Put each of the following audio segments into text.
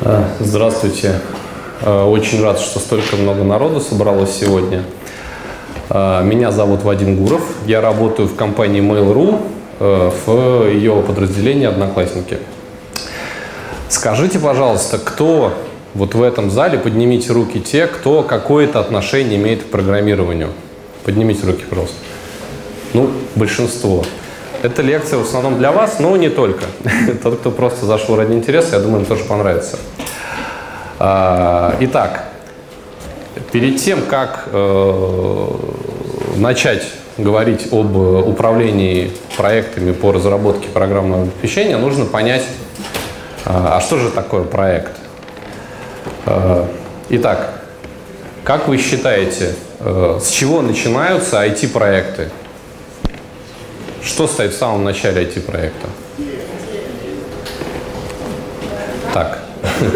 А, здравствуйте. А, очень рад, что столько много народу собралось сегодня. А, меня зовут Вадим Гуров. Я работаю в компании Mail.ru в ее подразделении «Одноклассники». Скажите, пожалуйста, кто вот в этом зале, поднимите руки те, кто какое-то отношение имеет к программированию. Поднимите руки, пожалуйста. Ну, большинство. Эта лекция в основном для вас, но не только. Тот, кто просто зашел ради интереса, я думаю, им тоже понравится. А, итак, перед тем, как э, начать говорить об управлении проектами по разработке программного обеспечения, нужно понять, а, а что же такое проект. А, итак, как вы считаете, э, с чего начинаются IT-проекты? Что стоит в самом начале IT-проекта? Так.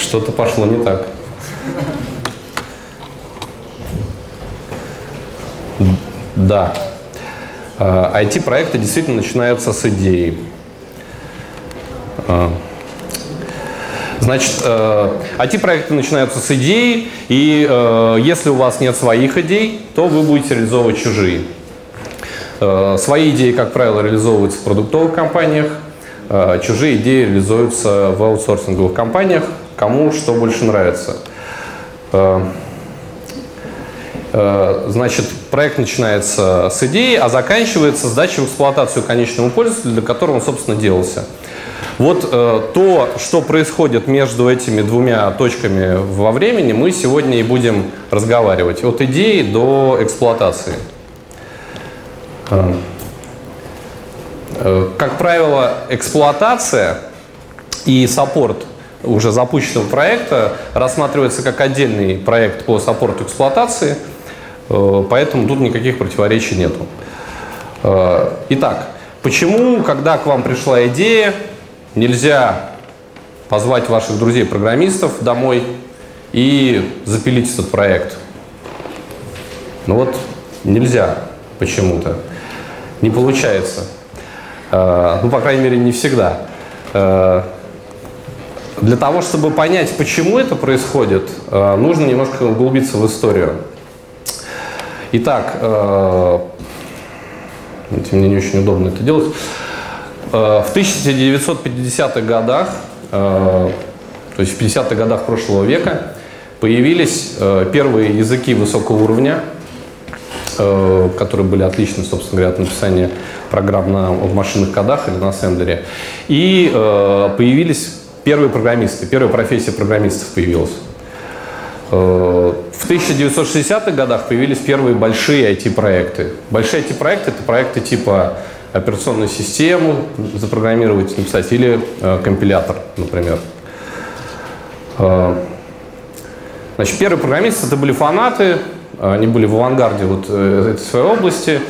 Что-то пошло не так. Да. IT-проекты а, действительно начинаются с идеи. Значит, IT-проекты э, начинаются с идеи, и э, если у вас нет своих идей, то вы будете реализовывать чужие. Э, свои идеи, как правило, реализовываются в продуктовых компаниях, чужие идеи реализуются в аутсорсинговых компаниях, кому что больше нравится. Значит, проект начинается с идеи, а заканчивается сдачей в эксплуатацию конечному пользователю, для которого он, собственно, делался. Вот э, то, что происходит между этими двумя точками во времени, мы сегодня и будем разговаривать. От идеи до эксплуатации. Э, э, как правило, эксплуатация и саппорт уже запущенного проекта рассматривается как отдельный проект по саппорту эксплуатации, э, поэтому тут никаких противоречий нету. Итак, почему, когда к вам пришла идея, нельзя позвать ваших друзей-программистов домой и запилить этот проект? Ну вот нельзя почему-то не получается. Э, ну, по крайней мере, не всегда. Э, для того, чтобы понять, почему это происходит, э, нужно немножко углубиться в историю. Итак, мне не очень удобно это делать. В 1950-х годах, то есть в 50-х годах прошлого века, появились первые языки высокого уровня, Э, которые были отличны, собственно говоря, от написания программ на, в машинных кодах или на ассемблере. И э, появились первые программисты, первая профессия программистов появилась. Э, в 1960-х годах появились первые большие IT-проекты. Большие IT-проекты – это проекты типа операционную систему запрограммировать, написать, или э, компилятор, например. Э, значит, первые программисты – это были фанаты, они были в авангарде вот э, этой своей области.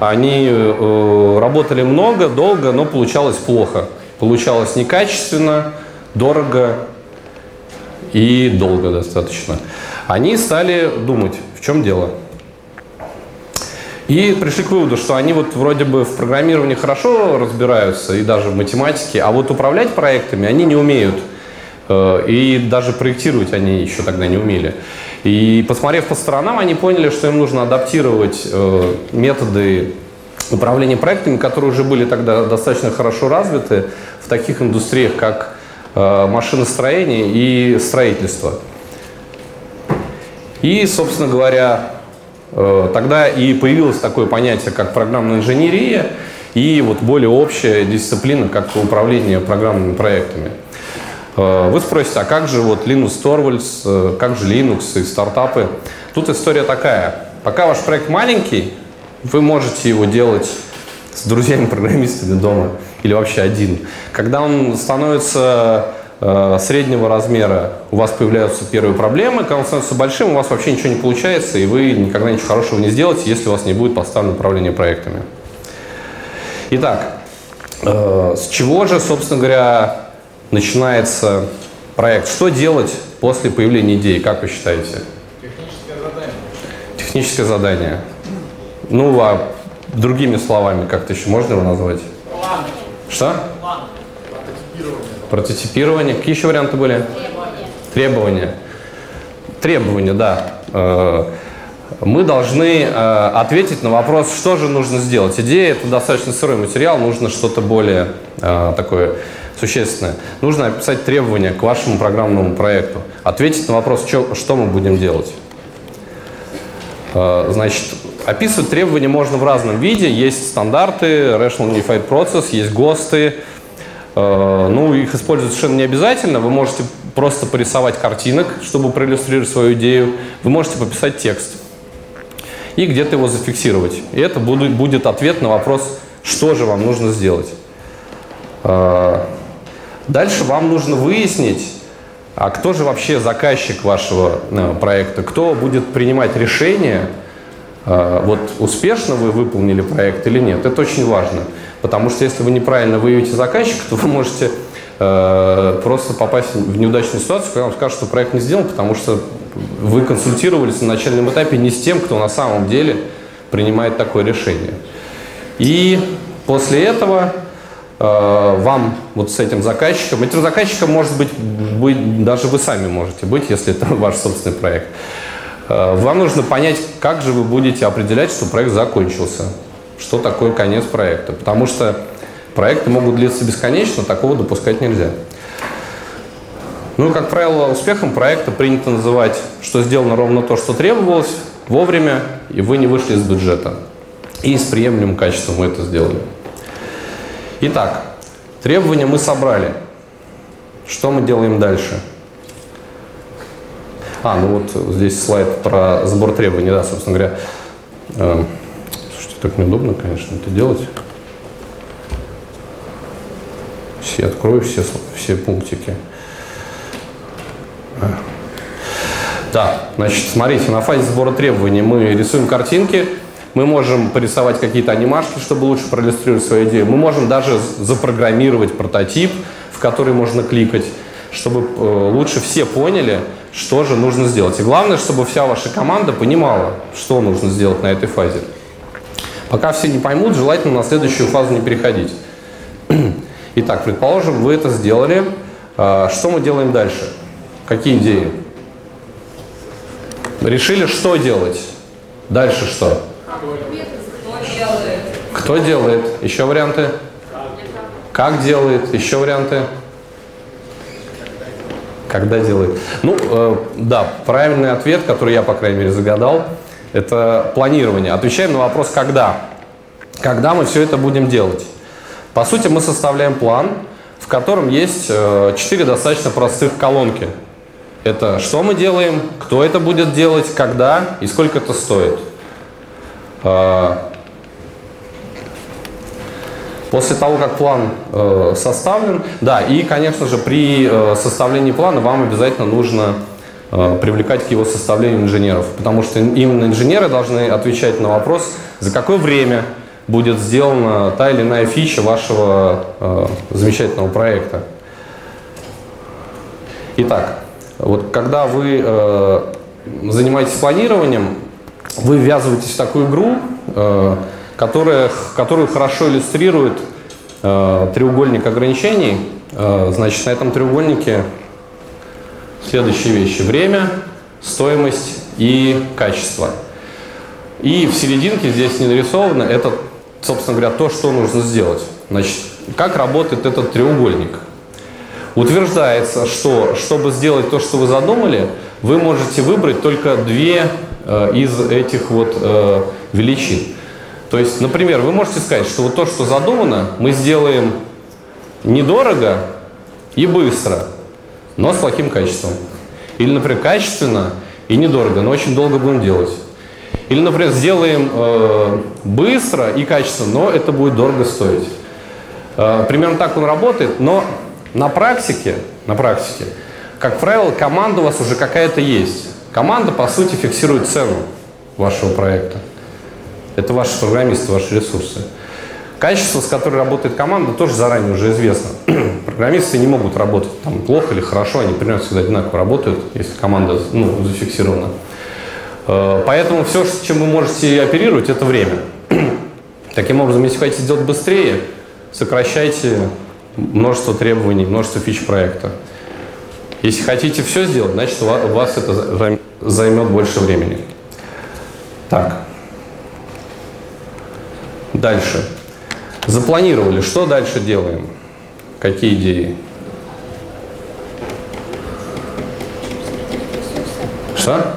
Они э, работали много, долго, но получалось плохо. Получалось некачественно, дорого и долго достаточно. Они стали думать, в чем дело. И пришли к выводу, что они вот вроде бы в программировании хорошо разбираются и даже в математике, а вот управлять проектами они не умеют. Э, и даже проектировать они еще тогда не умели. И посмотрев по сторонам, они поняли, что им нужно адаптировать э, методы управления проектами, которые уже были тогда достаточно хорошо развиты в таких индустриях, как э, машиностроение и строительство. И, собственно говоря, тогда и появилось такое понятие, как программная инженерия, и вот более общая дисциплина, как управление программными проектами. Э, вы спросите, а как же вот Linux Torvalds, э, как же Linux и стартапы? Тут история такая. Пока ваш проект маленький, вы можете его делать с друзьями-программистами дома или вообще один. Когда он становится э, среднего размера, у вас появляются первые проблемы. Когда он становится большим, у вас вообще ничего не получается, и вы никогда ничего хорошего не сделаете, если у вас не будет поставлено управление проектами. Итак, э, с чего же, собственно говоря, начинается проект. Что делать после появления идеи, как вы считаете? Техническое задание. техническое задание. Ну, а другими словами, как-то еще можно его назвать? План. Что? Прототипирование. Какие еще варианты были? Требования. Требования, да. Э, Мы должны э, ответить на вопрос, что же нужно сделать. Идея – это достаточно сырой материал, нужно что-то более э, такое существенное. Нужно описать требования к вашему программному проекту, ответить на вопрос, что мы будем делать. Значит, описывать требования можно в разном виде. Есть стандарты, Rational Unified Process, есть ГОСТы. Э, Ну, их использовать совершенно не обязательно. Вы можете просто порисовать картинок, чтобы проиллюстрировать свою идею. Вы можете пописать текст и где-то его зафиксировать. И это будет, ответ на вопрос, что же вам нужно сделать. Э, Дальше вам нужно выяснить, а кто же вообще заказчик вашего э, проекта, кто будет принимать решение, вот успешно вы выполнили проект или нет. Это очень важно, потому что если вы неправильно выявите заказчика, то вы можете э, просто попасть в неудачную ситуацию, когда вам скажут, что проект не сделан, потому что вы консультировались на начальном этапе не с тем, кто на самом деле принимает такое решение. И после этого э, вам вот с этим заказчиком, этим заказчиком может быть, быть даже вы сами можете быть, если это ваш собственный проект. Э, Вам нужно понять, как же вы будете определять, что проект закончился, что такое конец проекта, потому что проекты могут длиться бесконечно, такого допускать нельзя. Ну и, как правило, успехом проекта принято называть, что сделано ровно то, что требовалось, вовремя, и вы не вышли из бюджета. И с приемлемым качеством мы это сделали. Итак, требования мы собрали. Что мы делаем дальше? А, ну вот здесь слайд про сбор требований, да, собственно говоря. Так неудобно, конечно, это делать. Все открою, все, все пунктики. Да, значит, смотрите, на фазе сбора требований мы рисуем картинки, мы можем порисовать какие-то анимашки, чтобы лучше проиллюстрировать свою идею. Мы можем даже запрограммировать прототип, в который можно кликать, чтобы э, лучше все поняли, что же нужно сделать. И главное, чтобы вся ваша команда понимала, что нужно сделать на этой фазе. Пока все не поймут, желательно на следующую фазу не переходить. Итак, предположим, вы это сделали. А, Что мы делаем дальше? Какие идеи? Решили, что делать? Дальше что? Кто делает? Еще варианты? Как делает? Еще варианты? Когда делает? Ну, э, да, правильный ответ, который я, по крайней мере, загадал, это планирование. Отвечаем на вопрос «когда?». Когда мы все это будем делать? По сути, мы составляем план, в котором есть э, четыре достаточно простых колонки. Это что мы делаем, кто это будет делать, когда и сколько это стоит. Э, После того, как план э, составлен, да, и, конечно же, при составлении плана вам обязательно нужно привлекать к его составлению инженеров, потому что именно инженеры должны отвечать на вопрос, за какое время будет сделана та или иная фича вашего э, замечательного проекта. Итак, вот когда вы э, занимаетесь планированием, вы ввязываетесь в такую игру, э, которая, которую хорошо иллюстрирует э, треугольник ограничений. Э, значит, на этом треугольнике следующие вещи. Время, стоимость и качество. И в серединке здесь не нарисовано, это, собственно говоря, то, что нужно сделать. Значит, как работает этот треугольник? Утверждается, что чтобы сделать то, что вы задумали, вы можете выбрать только две э, из этих вот э, величин. То есть, например, вы можете сказать, что вот то, что задумано, мы сделаем недорого и быстро, но с плохим качеством. Или, например, качественно и недорого, но очень долго будем делать. Или, например, сделаем э, быстро и качественно, но это будет дорого стоить. Э, примерно так он работает, но на практике, на практике, как правило, команда у вас уже какая-то есть. Команда, по сути, фиксирует цену вашего проекта. Это ваши программисты, ваши ресурсы. Качество, с которым работает команда, тоже заранее уже известно. Программисты не могут работать там плохо или хорошо, они примерно всегда одинаково работают, если команда ну, зафиксирована. Э, поэтому все, чем вы можете оперировать, это время. Таким образом, если хотите сделать быстрее, сокращайте множество требований, множество фич проекта. Если хотите все сделать, значит у вас это займет больше времени. Так. Дальше. Запланировали. Что дальше делаем? Какие идеи? Что?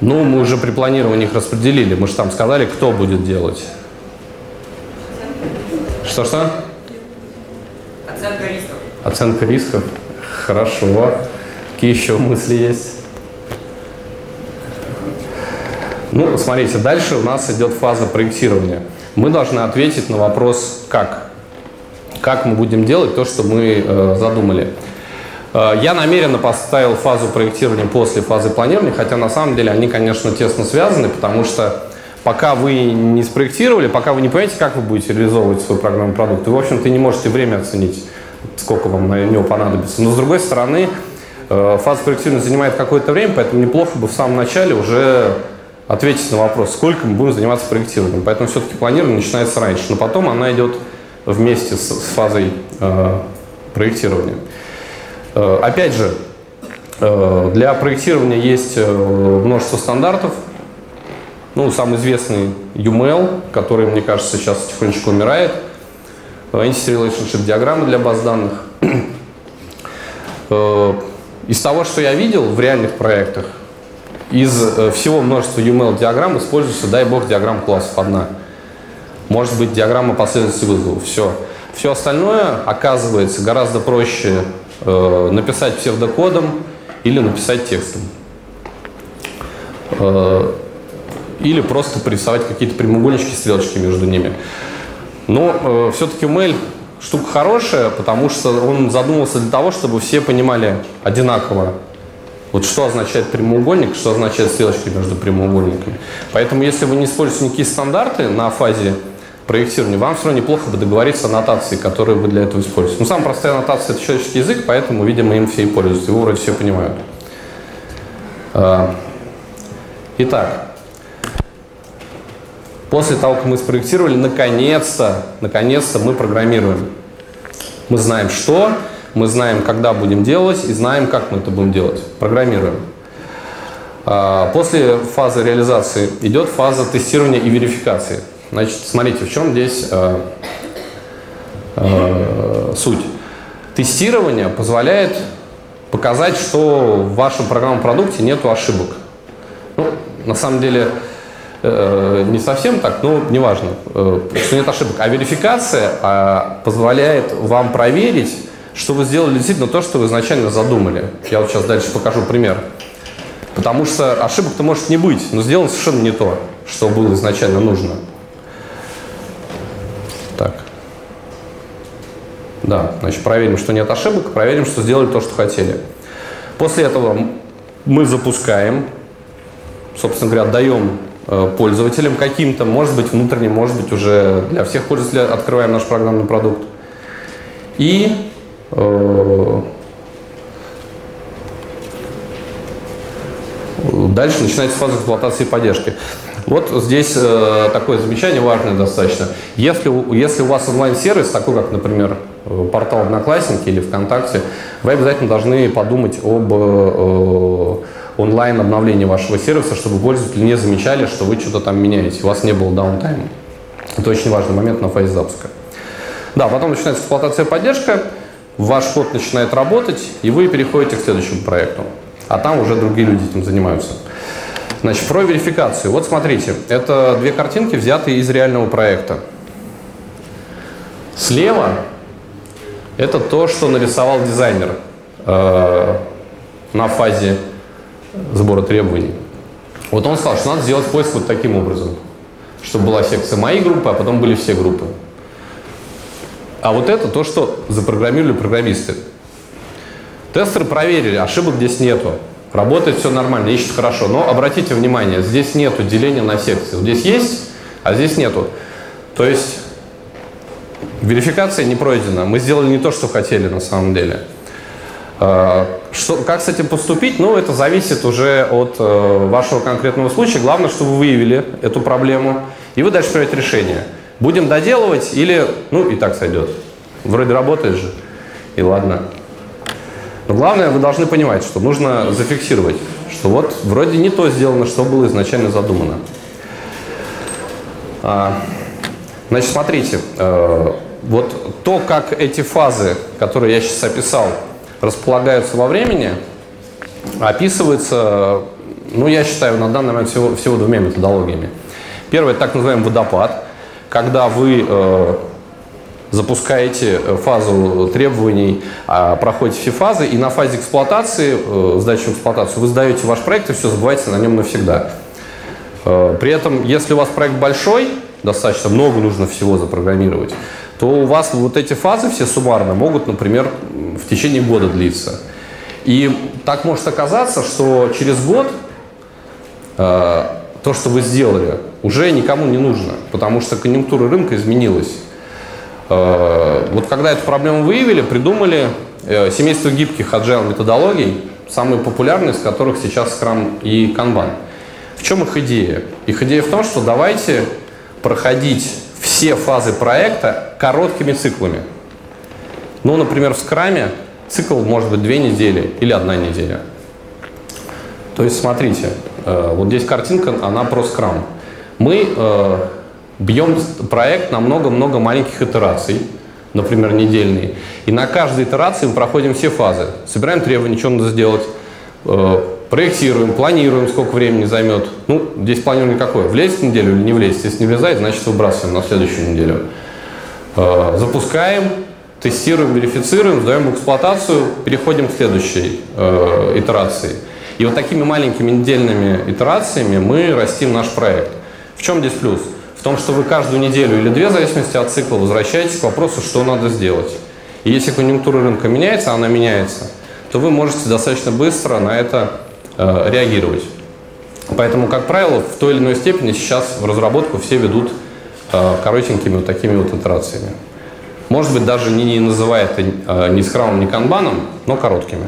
Ну, мы уже при планировании их распределили. Мы же там сказали, кто будет делать. Что-что? Оценка рисков. Оценка рисков. Хорошо. Какие еще мысли есть? Ну, смотрите, дальше у нас идет фаза проектирования. Мы должны ответить на вопрос «как?». Как мы будем делать то, что мы э, задумали. Э, я намеренно поставил фазу проектирования после фазы планирования, хотя на самом деле они, конечно, тесно связаны, потому что пока вы не спроектировали, пока вы не понимаете, как вы будете реализовывать свой программный продукт, вы, в общем-то, не можете время оценить, сколько вам на него понадобится. Но, с другой стороны, э, фаза проектирования занимает какое-то время, поэтому неплохо бы в самом начале уже ответить на вопрос, сколько мы будем заниматься проектированием. Поэтому все-таки планирование начинается раньше, но потом она идет вместе с, с фазой э, проектирования. Э, опять же, э, для проектирования есть э, множество стандартов. Ну, самый известный UML, который, мне кажется, сейчас потихонечку умирает. Entity Relationship диаграммы для баз данных. Э, из того, что я видел в реальных проектах, из э, всего множества UML-диаграмм используется, дай бог, диаграмма классов одна. Может быть, диаграмма последовательности вызовов. Все. Все остальное оказывается гораздо проще э, написать псевдокодом или написать текстом. Э, или просто порисовать какие-то прямоугольнички, стрелочки между ними. Но э, все-таки mail штука хорошая, потому что он задумался для того, чтобы все понимали одинаково, вот что означает прямоугольник, что означает стрелочки между прямоугольниками. Поэтому, если вы не используете никакие стандарты на фазе проектирования, вам все равно неплохо бы договориться о нотации, которые вы для этого используете. Ну, самая простая нотация – это человеческий язык, поэтому, видимо, им все и пользуются. Его вроде все понимают. А, итак, после того, как мы спроектировали, наконец-то, наконец-то мы программируем. Мы знаем, что, мы знаем, когда будем делать и знаем, как мы это будем делать. Программируем. А, после фазы реализации идет фаза тестирования и верификации. Значит, смотрите, в чем здесь э, э, суть. Тестирование позволяет показать, что в вашем программном продукте нет ошибок. Ну, на самом деле, э, не совсем так, но неважно, э, что нет ошибок. А верификация позволяет вам проверить, что вы сделали действительно то, что вы изначально задумали. Я вот сейчас дальше покажу пример. Потому что ошибок-то может не быть, но сделано совершенно не то, что было изначально нужно. Так. Да, значит, проверим, что нет ошибок, проверим, что сделали то, что хотели. После этого мы запускаем, собственно говоря, отдаем э, пользователям каким-то, может быть, внутренним, может быть, уже для всех пользователей открываем наш программный продукт. И дальше начинается фаза эксплуатации и поддержки. Вот здесь э, такое замечание важное достаточно. Если, если у вас онлайн-сервис, такой как, например, э, портал Одноклассники или ВКонтакте, вы обязательно должны подумать об э, онлайн-обновлении вашего сервиса, чтобы пользователи не замечали, что вы что-то там меняете, у вас не было даунтайма. Это очень важный момент на фазе запуска. Да, потом начинается эксплуатация поддержка ваш код начинает работать, и вы переходите к следующему проекту. А там уже другие люди этим занимаются. Значит, про верификацию. Вот смотрите, это две картинки, взятые из реального проекта. Слева это то, что нарисовал дизайнер э, на фазе сбора требований. Вот он сказал, что надо сделать поиск вот таким образом, чтобы была секция моей группы, а потом были все группы. А вот это то, что запрограммировали программисты. Тестеры проверили, ошибок здесь нету. Работает все нормально, ищет хорошо. Но обратите внимание, здесь нету деления на секции. Вот здесь есть, а здесь нету. То есть верификация не пройдена. Мы сделали не то, что хотели на самом деле. Э, что, как с этим поступить? Ну, это зависит уже от э, вашего конкретного случая. Главное, чтобы вы выявили эту проблему, и вы дальше принимаете решение. Будем доделывать или, ну, и так сойдет. Вроде работает же, и ладно. Но главное, вы должны понимать, что нужно зафиксировать, что вот вроде не то сделано, что было изначально задумано. А, значит, смотрите, э, вот то, как эти фазы, которые я сейчас описал, располагаются во времени, описывается, ну, я считаю, на данный момент всего, всего двумя методологиями. Это так называемый водопад, когда вы э, запускаете фазу требований, э, проходите все фазы, и на фазе эксплуатации, э, сдачи в эксплуатацию, вы сдаете ваш проект и все, забываете на нем навсегда. Э, при этом, если у вас проект большой, достаточно много нужно всего запрограммировать, то у вас вот эти фазы все суммарно могут, например, в течение года длиться. И так может оказаться, что через год э, то, что вы сделали, уже никому не нужно, потому что конъюнктура рынка изменилась. Э, вот когда эту проблему выявили, придумали э, семейство гибких agile методологий, самые популярные из которых сейчас Scrum и Kanban. В чем их идея? Их идея в том, что давайте проходить все фазы проекта короткими циклами. Ну, например, в скраме цикл может быть две недели или одна неделя. То есть, смотрите, вот здесь картинка, она про скрам. Мы э, бьем проект на много-много маленьких итераций, например, недельные. И на каждой итерации мы проходим все фазы. Собираем требования, что надо сделать, э, проектируем, планируем, сколько времени займет. Ну, здесь планирование какое? Влезет в неделю или не влезет? Если не влезает, значит выбрасываем на следующую неделю. Э, запускаем, тестируем, верифицируем, сдаем в эксплуатацию, переходим к следующей э, итерации. И вот такими маленькими недельными итерациями мы растим наш проект. В чем здесь плюс? В том, что вы каждую неделю или две, в зависимости от цикла, возвращаетесь к вопросу, что надо сделать. И если конъюнктура рынка меняется, она меняется, то вы можете достаточно быстро на это Э, реагировать. Поэтому, как правило, в той или иной степени сейчас в разработку все ведут э, коротенькими вот такими вот итерациями. Может быть, даже не, не называя это э, ни скрамом, ни канбаном, но короткими.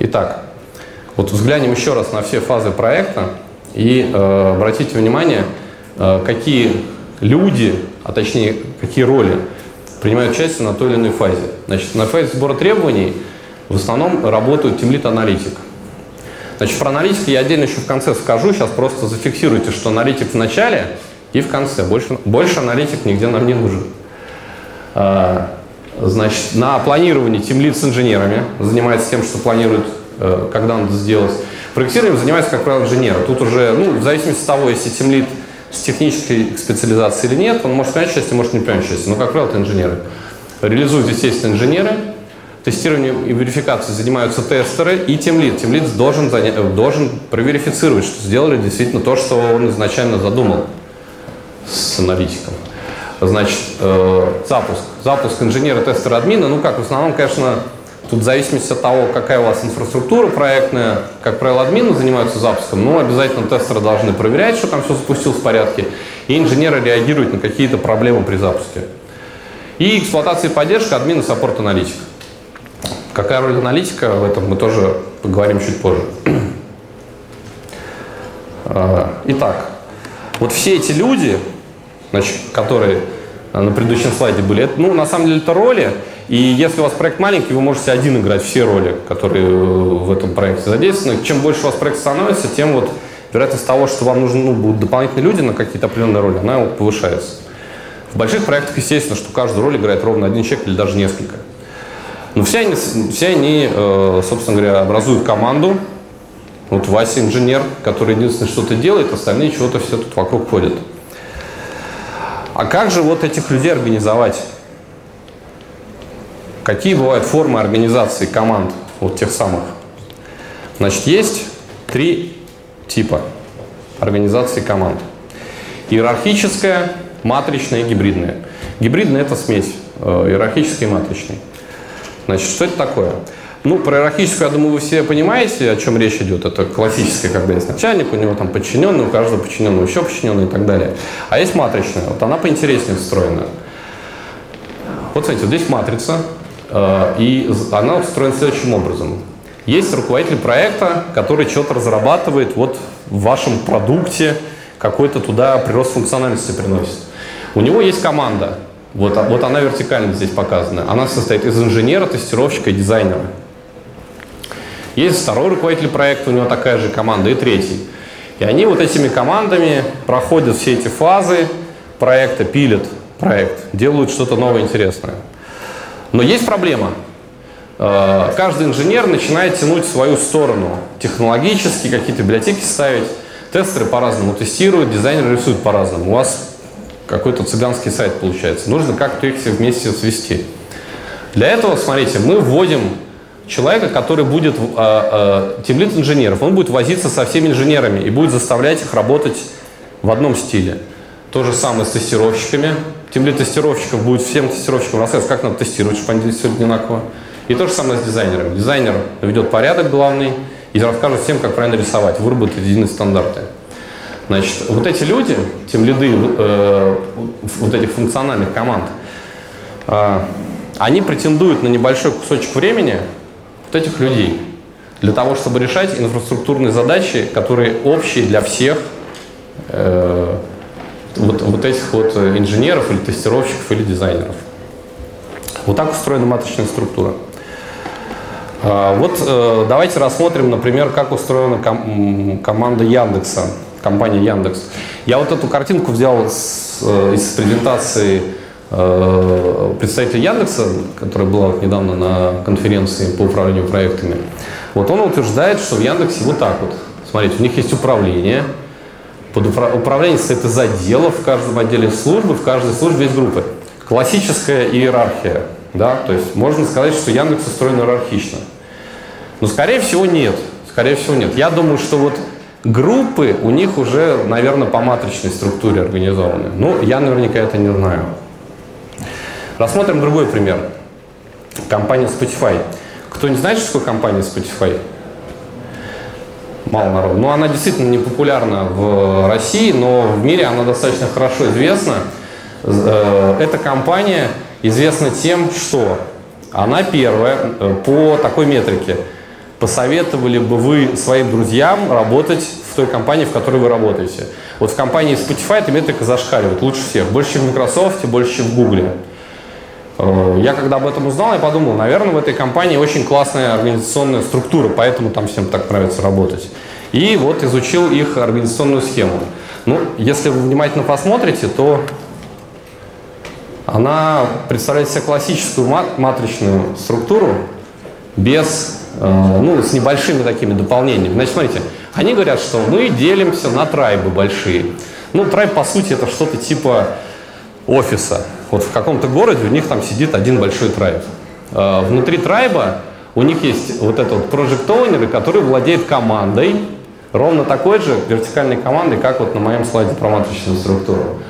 Итак, вот взглянем еще раз на все фазы проекта и э, обратите внимание, э, какие люди, а точнее, какие роли принимают участие на той или иной фазе. Значит, на фазе сбора требований – в основном работают тимлит аналитик. Значит, про аналитика я отдельно еще в конце скажу, сейчас просто зафиксируйте, что аналитик в начале и в конце. Больше, больше аналитик нигде нам не нужен. А, значит, на планировании тимлит с инженерами занимается тем, что планирует, э, когда надо сделать. Проектированием занимается, как правило, инженеры. Тут уже, ну, в зависимости от того, если тимлит с технической специализацией или нет, он может принять участие, может не принять участие. Но, как правило, это инженеры. Реализуют, естественно, инженеры. Тестированием и верификацией занимаются тестеры и тимлид. Тимлид должен. Э, должен проверифицировать, что сделали действительно то, что он изначально задумал с аналитиком. Значит, э, запуск. Запуск инженера, тестера, админа. Ну как, в основном, конечно, тут в зависимости от того, какая у вас инфраструктура проектная, как правило, админы занимаются запуском, но обязательно тестеры должны проверять, что там все запустилось в порядке, и инженеры реагируют на какие-то проблемы при запуске. И эксплуатация и поддержка админа, саппорт, аналитик. Какая роль аналитика в этом, мы тоже поговорим чуть позже. А, итак, вот все эти люди, значит, которые на предыдущем слайде были, это, ну, на самом деле это роли, и если у вас проект маленький, вы можете один играть все роли, которые в этом проекте задействованы. Чем больше у вас проект становится, тем вот вероятность того, что вам нужны ну, будут дополнительные люди на какие-то определенные роли, она повышается. В больших проектах, естественно, что каждую роль играет ровно один человек или даже несколько. Но все они, все они э, собственно говоря, образуют команду. Вот Вася инженер, который единственное что-то делает, остальные чего-то все тут вокруг ходят. А как же вот этих людей организовать? Какие бывают формы организации команд, вот тех самых? Значит, есть три типа организации команд. Иерархическая, матричная и гибридная. Гибридная – это смесь э, иерархической и матричной. Значит, что это такое? Ну, про иерархическую, я думаю, вы все понимаете, о чем речь идет. Это классическая, когда есть начальник, у него там подчиненный, у каждого подчиненного еще подчиненный и так далее. А есть матричная, вот она поинтереснее устроена. Вот смотрите, вот здесь матрица, э, и она устроена следующим образом. Есть руководитель проекта, который что-то разрабатывает вот в вашем продукте, какой-то туда прирост функциональности приносит. У него есть команда, вот, а, вот она вертикально здесь показана. Она состоит из инженера, тестировщика и дизайнера. Есть второй руководитель проекта, у него такая же команда, и третий. И они вот этими командами проходят все эти фазы проекта, пилят проект, делают что-то новое, интересное. Но есть проблема. Э, каждый инженер начинает тянуть свою сторону. Технологически какие-то библиотеки ставить. Тестеры по-разному тестируют, дизайнеры рисуют по-разному. У вас какой-то цыганский сайт получается. Нужно как-то их все вместе свести. Для этого, смотрите, мы вводим человека, который будет э, э, тимлит инженеров. Он будет возиться со всеми инженерами и будет заставлять их работать в одном стиле. То же самое с тестировщиками. Тимлит тестировщиков будет всем тестировщикам рассказывать, как надо тестировать, чтобы они действовали одинаково. И то же самое с дизайнером. Дизайнер ведет порядок главный и расскажет всем, как правильно рисовать, выработать единые стандарты. Значит, вот эти люди, тем лиды э, вот этих функциональных команд, э, они претендуют на небольшой кусочек времени вот этих людей для того, чтобы решать инфраструктурные задачи, которые общие для всех э, вот, вот этих вот инженеров или тестировщиков или дизайнеров. Вот так устроена матричная структура. А, вот э, давайте рассмотрим, например, как устроена ком команда Яндекса компания Яндекс. Я вот эту картинку взял с, э, из презентации э, представителя Яндекса, которая была вот недавно на конференции по управлению проектами. Вот он утверждает, что в Яндексе вот так вот. Смотрите, у них есть управление. Под упра- управление состоит из отделов, в каждом отделе службы, в каждой службе есть группы. Классическая иерархия. Да? То есть можно сказать, что Яндекс устроен иерархично. Но скорее всего нет. Скорее всего нет. Я думаю, что вот Группы у них уже, наверное, по матричной структуре организованы. Ну, я наверняка это не знаю. Рассмотрим другой пример. Компания Spotify. Кто не знает, что такое компания Spotify? Мало народу. Ну, она действительно не популярна в России, но в мире она достаточно хорошо известна. Э, эта компания известна тем, что она первая э, по такой метрике – посоветовали бы вы своим друзьям работать в той компании, в которой вы работаете? Вот в компании Spotify эта метрика зашкаливает лучше всех. Больше, чем в Microsoft, больше, чем в Google. Э, я когда об этом узнал, я подумал, наверное, в этой компании очень классная организационная структура, поэтому там всем так нравится работать. И вот изучил их организационную схему. Ну, если вы внимательно посмотрите, то она представляет себе классическую матричную структуру без Э, ну, с небольшими такими дополнениями. Значит, смотрите, они говорят, что мы делимся на трайбы большие. Ну, трайб, по сути, это что-то типа офиса. Вот в каком-то городе у них там сидит один большой трайб. Э, внутри трайба у них есть вот этот project owner, который владеет командой, ровно такой же вертикальной командой, как вот на моем слайде про матричную структуру.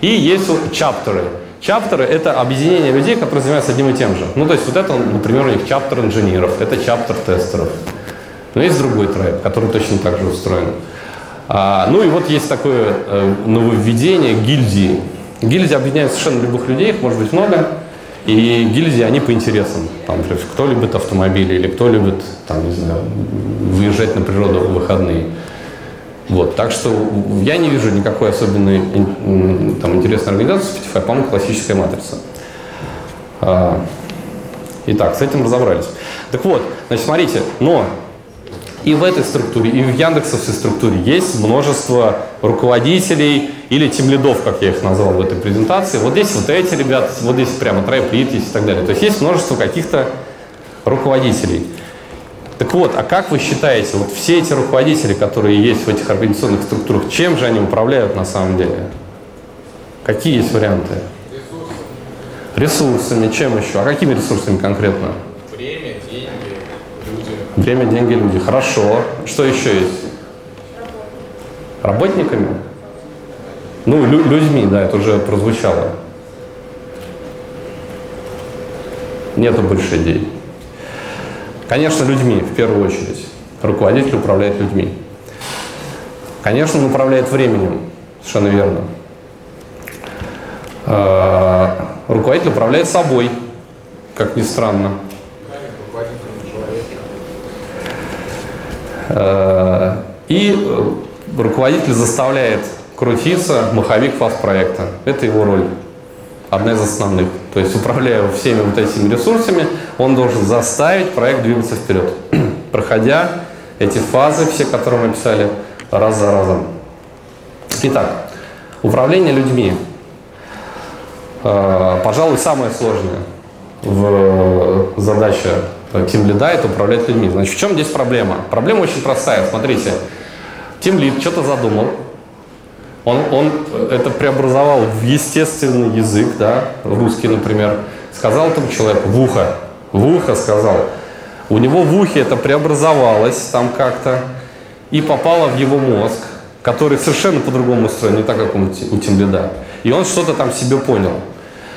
И есть вот чаптеры. Чаптеры — это объединение людей, которые занимаются одним и тем же. Ну, то есть вот это, например, у них чаптер инженеров, это чаптер тестеров. Но есть другой трайб, который точно так же устроен. А, ну и вот есть такое э, нововведение гильдии. Гильдии объединяют совершенно любых людей, их может быть много. И гильдии, они по интересам. Там, кто любит автомобили или кто любит, там, не знаю, выезжать на природу в выходные. Вот, так что я не вижу никакой особенной там, интересной организации Spotify, по-моему, классическая матрица. А, итак, с этим разобрались. Так вот, значит, смотрите, но и в этой структуре, и в Яндексовской структуре есть множество руководителей или тимлидов, как я их назвал в этой презентации. Вот здесь вот эти ребята, вот здесь прямо трайплит есть и так далее. То есть есть множество каких-то руководителей. Так вот, а как вы считаете, вот все эти руководители, которые есть в этих организационных структурах, чем же они управляют на самом деле? Какие есть варианты? Ресурсами. Ресурсами, чем еще? А какими ресурсами конкретно? Люди. Время, деньги, люди. Хорошо. Что еще есть? Работниками? Ну, лю- людьми, да, это уже прозвучало. Нету больше идей. Конечно, людьми в первую очередь. Руководитель управляет людьми. Конечно, он управляет временем. Совершенно верно. А, руководитель управляет собой, как ни странно. руководителем человека. Э, И э, руководитель заставляет крутиться маховик фаз-проекта. Это его роль. Одна из основных. То есть, управляя всеми вот этими ресурсами, он должен заставить проект двигаться вперед, проходя эти фазы, все, которые мы описали, раз за разом. Итак, управление людьми. Э, Пожалуй, самое сложное в задача Team Lead это управлять людьми. Значит, в чем здесь проблема? Проблема очень простая. Смотрите, Team Lead что-то задумал, он, он это преобразовал в естественный язык, да, русский, например, сказал этому человеку в ухо, в ухо сказал. У него в ухе это преобразовалось там как-то и попало в его мозг, который совершенно по-другому устроен, не так, как у, у Тимлида. И он что-то там себе понял.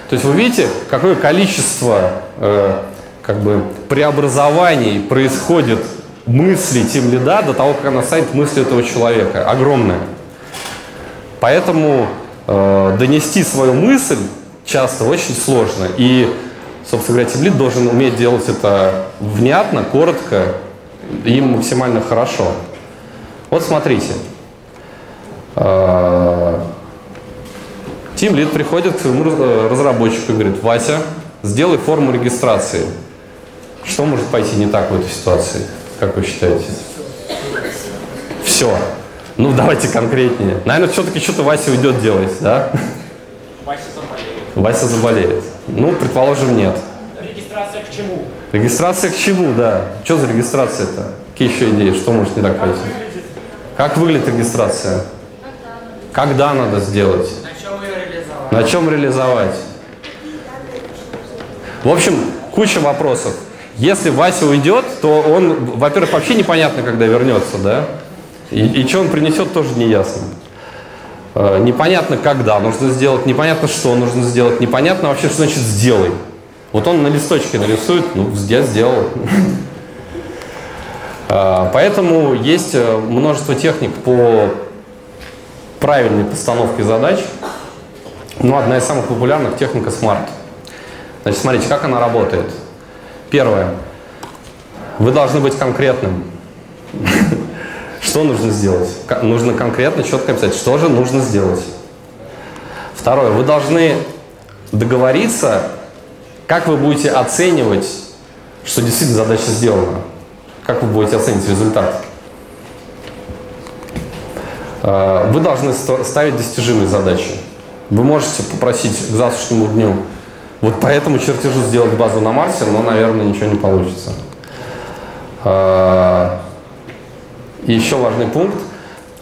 То есть вы видите, какое количество э, как бы преобразований происходит мысли Тимлида до того, как она станет мыслью этого человека. Огромное. Поэтому э, донести свою мысль часто очень сложно. И, собственно говоря, тимлид должен уметь делать это внятно, коротко и максимально хорошо. Вот смотрите. Тимлид приходит к своему раз- разработчику и говорит, Вася, сделай форму регистрации. Что может пойти не так в этой ситуации? Как вы считаете? Все. Ну, давайте конкретнее. Наверное, все-таки что-то Вася уйдет делать, да? Вася заболеет. Вася заболеет. Ну, предположим, нет. Регистрация к чему? Регистрация к чему, да? Что за регистрация-то? Какие еще идеи? Что может не так пойти? Как выглядит регистрация? Когда надо сделать? На чем ее реализовать? На чем реализовать? В общем, куча вопросов. Если Вася уйдет, то он, во-первых, вообще непонятно, когда вернется, да? И, и что он принесет, тоже не ясно. Э, Непонятно, когда нужно сделать, непонятно, что нужно сделать, непонятно вообще, что значит «сделай». Вот он на листочке нарисует, ну, я сделал. Э, Поэтому есть э, множество техник по правильной постановке задач. Ну, одна из самых популярных техника SMART. Значит, смотрите, как она работает. Первое. Вы должны быть конкретным. Что нужно сделать? Нужно конкретно, четко описать, что же нужно сделать. Второе. Вы должны договориться, как вы будете оценивать, что действительно задача сделана. Как вы будете оценивать результат. Э, Вы должны ста- ставить достижимые задачи. Вы можете попросить к завтрашнему дню вот по этому чертежу сделать базу на Марсе, но, наверное, ничего не получится. Э, И еще важный пункт.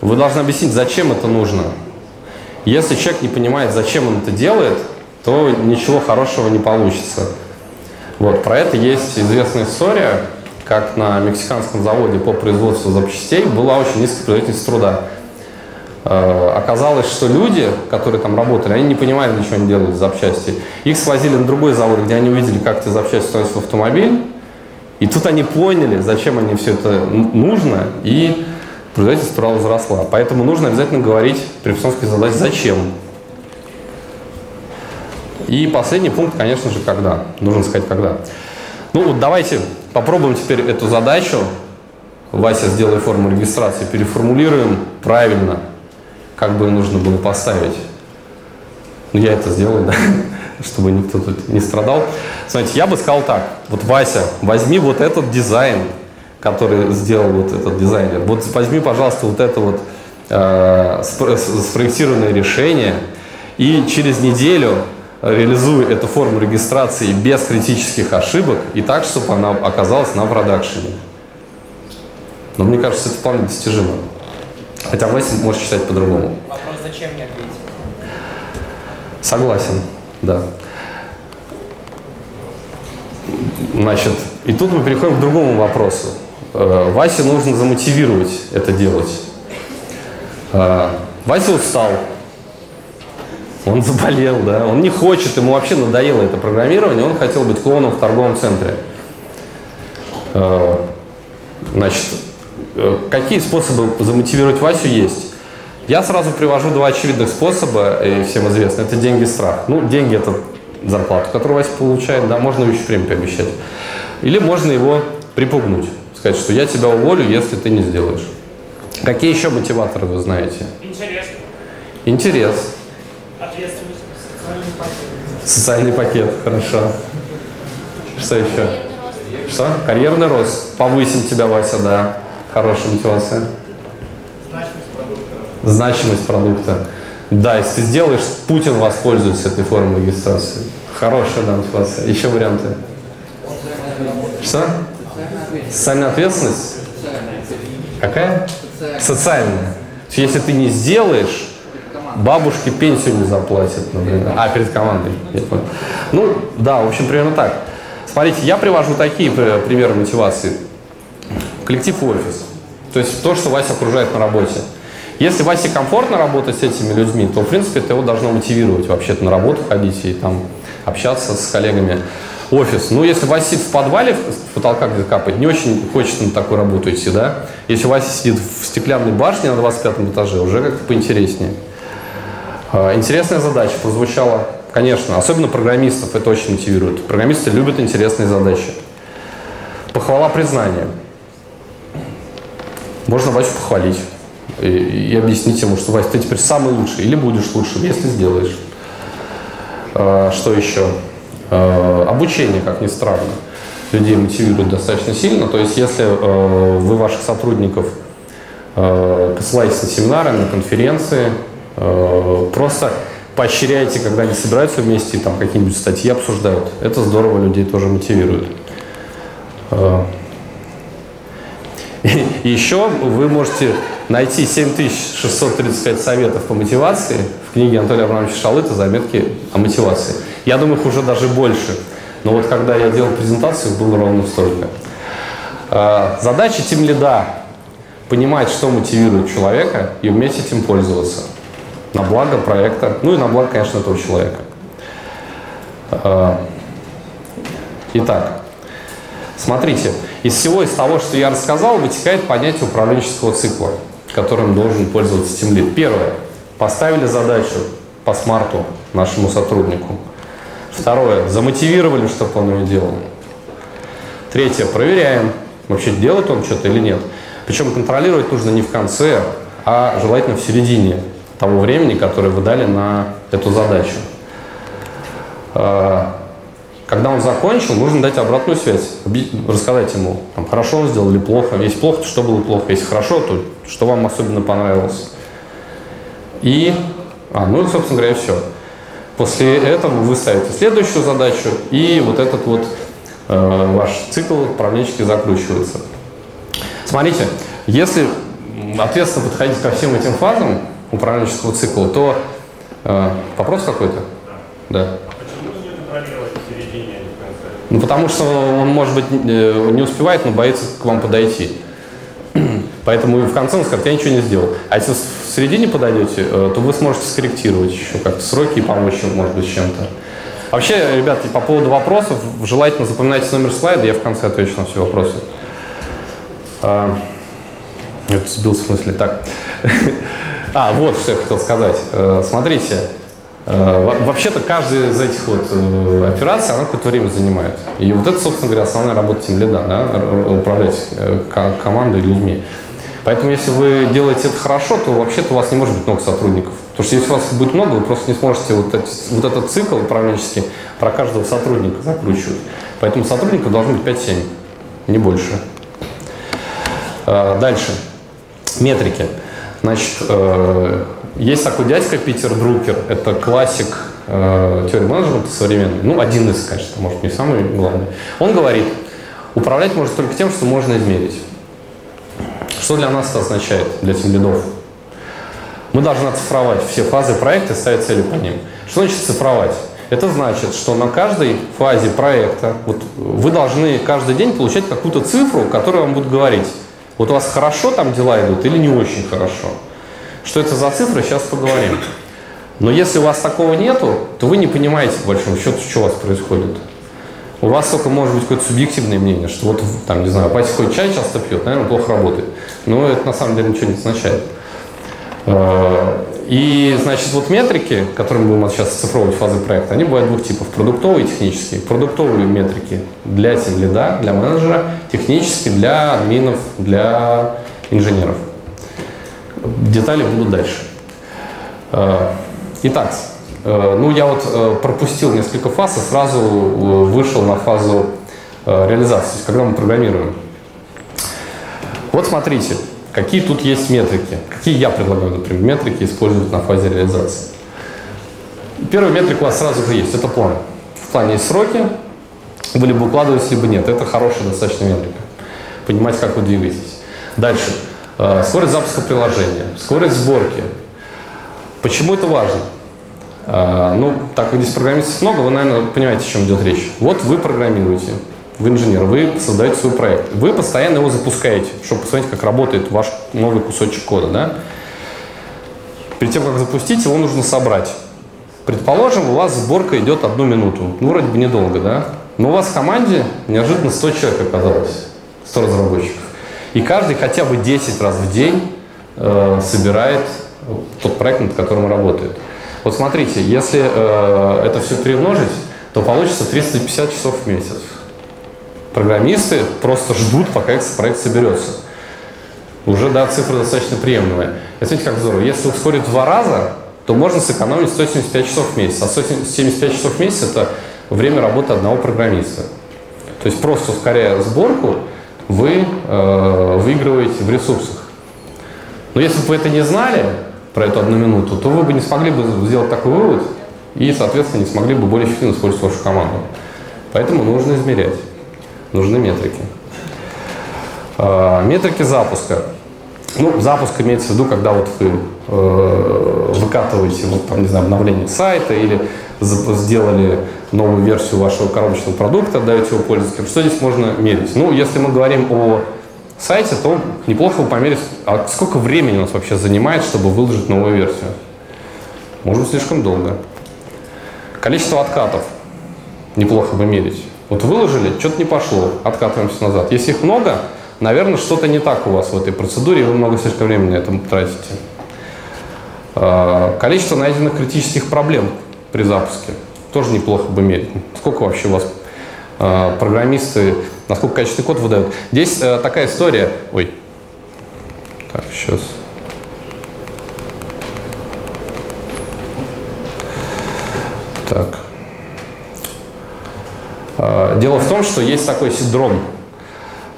Вы должны объяснить, зачем это нужно. Если человек не понимает, зачем он это делает, то ничего хорошего не получится. Вот, про это есть известная история, как на мексиканском заводе по производству запчастей была очень низкая производительность труда. Э, Оказалось, что люди, которые там работали, они не понимали, для чего они делают запчасти. Их свозили на другой завод, где они увидели, как эти запчасти становятся в автомобиль. И тут они поняли, зачем они все это нужно, и производительность труда возросла. Поэтому нужно обязательно говорить при постановке задач, зачем. И последний пункт, конечно же, когда. Нужно сказать, когда. Ну вот давайте попробуем теперь эту задачу. Вася, сделай форму регистрации, переформулируем правильно, как бы нужно было поставить. Ну, я это сделаю, да, чтобы никто тут не страдал. Смотрите, я бы сказал так. Вот, Вася, возьми вот этот дизайн, который сделал вот этот дизайнер. Вот возьми, пожалуйста, вот это вот э, спроектированное решение и через неделю реализуй эту форму регистрации без критических ошибок и так, чтобы она оказалась на продакшене. Но мне кажется, это вполне достижимо. Хотя Вася может считать по-другому. Вопрос, зачем не ответить? Согласен, да. Значит, и тут мы переходим к другому вопросу. Э, Васе нужно замотивировать это делать. Э, Вася устал. Он заболел, да. Он не хочет, ему вообще надоело это программирование, он хотел быть клоуном в торговом центре. Э, Значит, какие способы замотивировать Васю есть? Я сразу привожу два очевидных способа, и всем известно. Это деньги и страх. Ну, деньги это зарплату, которую Вася получает, да, можно еще время пообещать. Или можно его припугнуть, сказать, что я тебя уволю, если ты не сделаешь. Какие еще мотиваторы вы знаете? Интерес, Интерес, ответственность, социальный пакет. социальный пакет, хорошо. Что еще? Что? Карьерный рост. Повысим тебя, Вася, да. Хорошая мотивация. Значимость продукта. Да, если сделаешь, Путин воспользуется этой формой регистрации. Хорошая да, мотивация. Еще варианты. Что? Социальная ответственность? Какая? Социальная. Если ты не сделаешь, бабушке пенсию не заплатят, например. А, перед командой. Ну, да, в общем, примерно так. Смотрите, я привожу такие при- примеры мотивации. Коллектив и офис. То есть то, что Вася окружает на работе. Если Васе комфортно работать с этими людьми, то, в принципе, это его должно мотивировать вообще-то на работу ходить и там общаться с коллегами. Офис. Ну, если Вася сидит в подвале, в потолка где-то капает, не очень хочется на такую работу идти, да? Если Вася сидит в стеклянной башне на 25 этаже, уже как-то поинтереснее. А, Интересная задача прозвучала, конечно, особенно программистов это очень мотивирует. Программисты любят интересные задачи. Похвала признания. Можно Васю похвалить и, и объяснить ему, что Вася, ты теперь самый лучший или будешь лучшим, если сделаешь. А, Что еще? А, Обучение, как ни странно, людей мотивирует достаточно сильно. То есть, если э, вы ваших сотрудников э, посылаете на семинары, на конференции, э, просто поощряйте, когда они собираются вместе и там какие-нибудь статьи обсуждают. Это здорово людей тоже мотивирует. Еще вы можете найти 7635 советов по мотивации в книге Анатолия Абрамовича Шалыта «Заметки о мотивации». Я думаю, их уже даже больше. Но вот когда я делал презентацию, было ровно столько. А, Задача тем лида понимать, что мотивирует человека и уметь этим пользоваться. На благо проекта, ну и на благо, конечно, этого человека. А, Итак, Смотрите, из всего из того, что я рассказал, вытекает понятие управленческого цикла, которым должен пользоваться тимлид. Первое. Поставили задачу по смарту нашему сотруднику. Второе. Замотивировали, чтобы он ее делал. Третье. Проверяем, вообще делает он что-то или нет. Причем контролировать нужно не в конце, а желательно в середине того времени, которое вы дали на эту задачу. Когда он закончил, нужно дать обратную связь, рассказать ему, там, хорошо он сделал или плохо. Если плохо, то что было плохо. Если хорошо, то что вам особенно понравилось. И, а, ну, собственно говоря, все. После этого вы ставите следующую задачу, и вот этот вот э, ваш цикл управленческий закручивается. Смотрите, если ответственно подходить ко всем этим фазам управленческого цикла, то э, вопрос какой-то? Да. Почему не контролировать в середине, а не в конце? Ну, потому что он, может быть, э, не успевает, но боится к вам подойти. Поэтому в конце он скажет, я ничего не сделал. А если в середине подойдете, э, то вы сможете скорректировать еще как-то сроки и помочь может быть, чем-то. Вообще, ребят, по поводу вопросов, желательно запоминайте номер слайда, я в конце отвечу на все вопросы. А, Я сбился в смысле так. А, вот что я хотел сказать. Э, Смотрите, э, вообще-то каждая из этих вот э, операций, она какое-то время занимает. И вот это, собственно говоря, основная работа тем лида, да, управлять э, ко- командой людьми. Поэтому, если вы делаете это хорошо, то вообще-то у вас не может быть много сотрудников. Потому что если у вас будет много, вы просто не сможете вот, эти- вот этот цикл управленческий про каждого сотрудника закручивать. Поэтому сотрудников должно быть 5-7, не больше. Э, Дальше. Метрики. Значит, э, есть такой дядька Питер Друкер, это классик э, теории менеджмента современной, ну, один из, конечно, может, не самый главный. Он говорит, управлять можно только тем, что можно измерить. Что для нас это означает, для тимлидов? Мы должны оцифровать все фазы проекта и ставить цели по ним. Что значит цифровать? Это значит, что на каждой фазе проекта вот, вы должны каждый день получать какую-то цифру, которая вам будет говорить, вот у вас хорошо там дела идут или не очень хорошо. Что это за цифры, сейчас поговорим. Но если у вас такого нету, то вы не понимаете, по большому счету, что у вас происходит. У вас только может быть какое-то субъективное мнение, что вот, там, не знаю, Вася хоть чай часто пьет, наверное, плохо работает. Но это на самом деле ничего не означает. Э, И, значит, вот метрики, которые мы будем сейчас оцифровывать в фазы проекта, они бывают двух типов. Продуктовые и технические. Продуктовые метрики для тем лида, для менеджера, технические для админов, для инженеров. Детали будут дальше. Э, итак, э, ну я вот э, пропустил несколько фаз и сразу вышел на фазу реализации, то есть когда мы программируем. Вот смотрите, Какие тут есть метрики? Какие я предлагаю, например, метрики использовать на фазе реализации? Первая метрика у вас сразу же есть, это план. В плане есть сроки, вы либо укладываетесь, либо нет. Это хорошая достаточно метрика. Понимать, как вы двигаетесь. Дальше. Э, скорость запуска приложения, скорость сборки. Почему это важно? Э, ну, так как здесь программистов много, вы, наверное, понимаете, о чем идет речь. Вот вы программируете, вы инженер, вы создаете свой проект. Вы постоянно его запускаете, чтобы посмотреть, как работает ваш новый кусочек кода. Да? Перед тем, как запустить, его нужно собрать. Предположим, у вас сборка идет одну минуту. Ну, вроде бы недолго, да? Но у вас в команде неожиданно 100 человек оказалось, 100 разработчиков. И каждый хотя бы 10 раз в день э, собирает тот проект, над которым работает. Вот смотрите, если э, это все перемножить, то получится 350 часов в месяц. Программисты просто ждут, пока этот проект соберется. Уже, да, цифра достаточно приемлемая. И смотрите, как здорово. Если ускорить в два раза, то можно сэкономить 175 часов в месяц. А 175 часов в месяц – это время работы одного программиста. То есть просто ускоряя сборку, вы э, выигрываете в ресурсах. Но если бы вы это не знали, про эту одну минуту, то вы бы не смогли бы сделать такой вывод и, соответственно, не смогли бы более эффективно использовать вашу команду. Поэтому нужно измерять нужны метрики. А, метрики запуска. Ну, запуск имеется в виду, когда вот вы э, выкатываете, вот, там, не знаю, обновление сайта или сделали новую версию вашего коробочного продукта, даете его пользователям. Что здесь можно мерить? Ну, если мы говорим о сайте, то неплохо померить, а сколько времени у нас вообще занимает, чтобы выложить новую версию. Может быть, слишком долго. Количество откатов неплохо бы мерить. Вот выложили, что-то не пошло, откатываемся назад. Если их много, наверное, что-то не так у вас в этой процедуре, и вы много слишком времени на этом тратите. А, количество найденных критических проблем при запуске тоже неплохо бы мерить. Сколько вообще у вас а, программисты, насколько качественный код выдают. Здесь э, такая история. Ой. Так, сейчас. Так. А, дело в том, что есть такой синдром,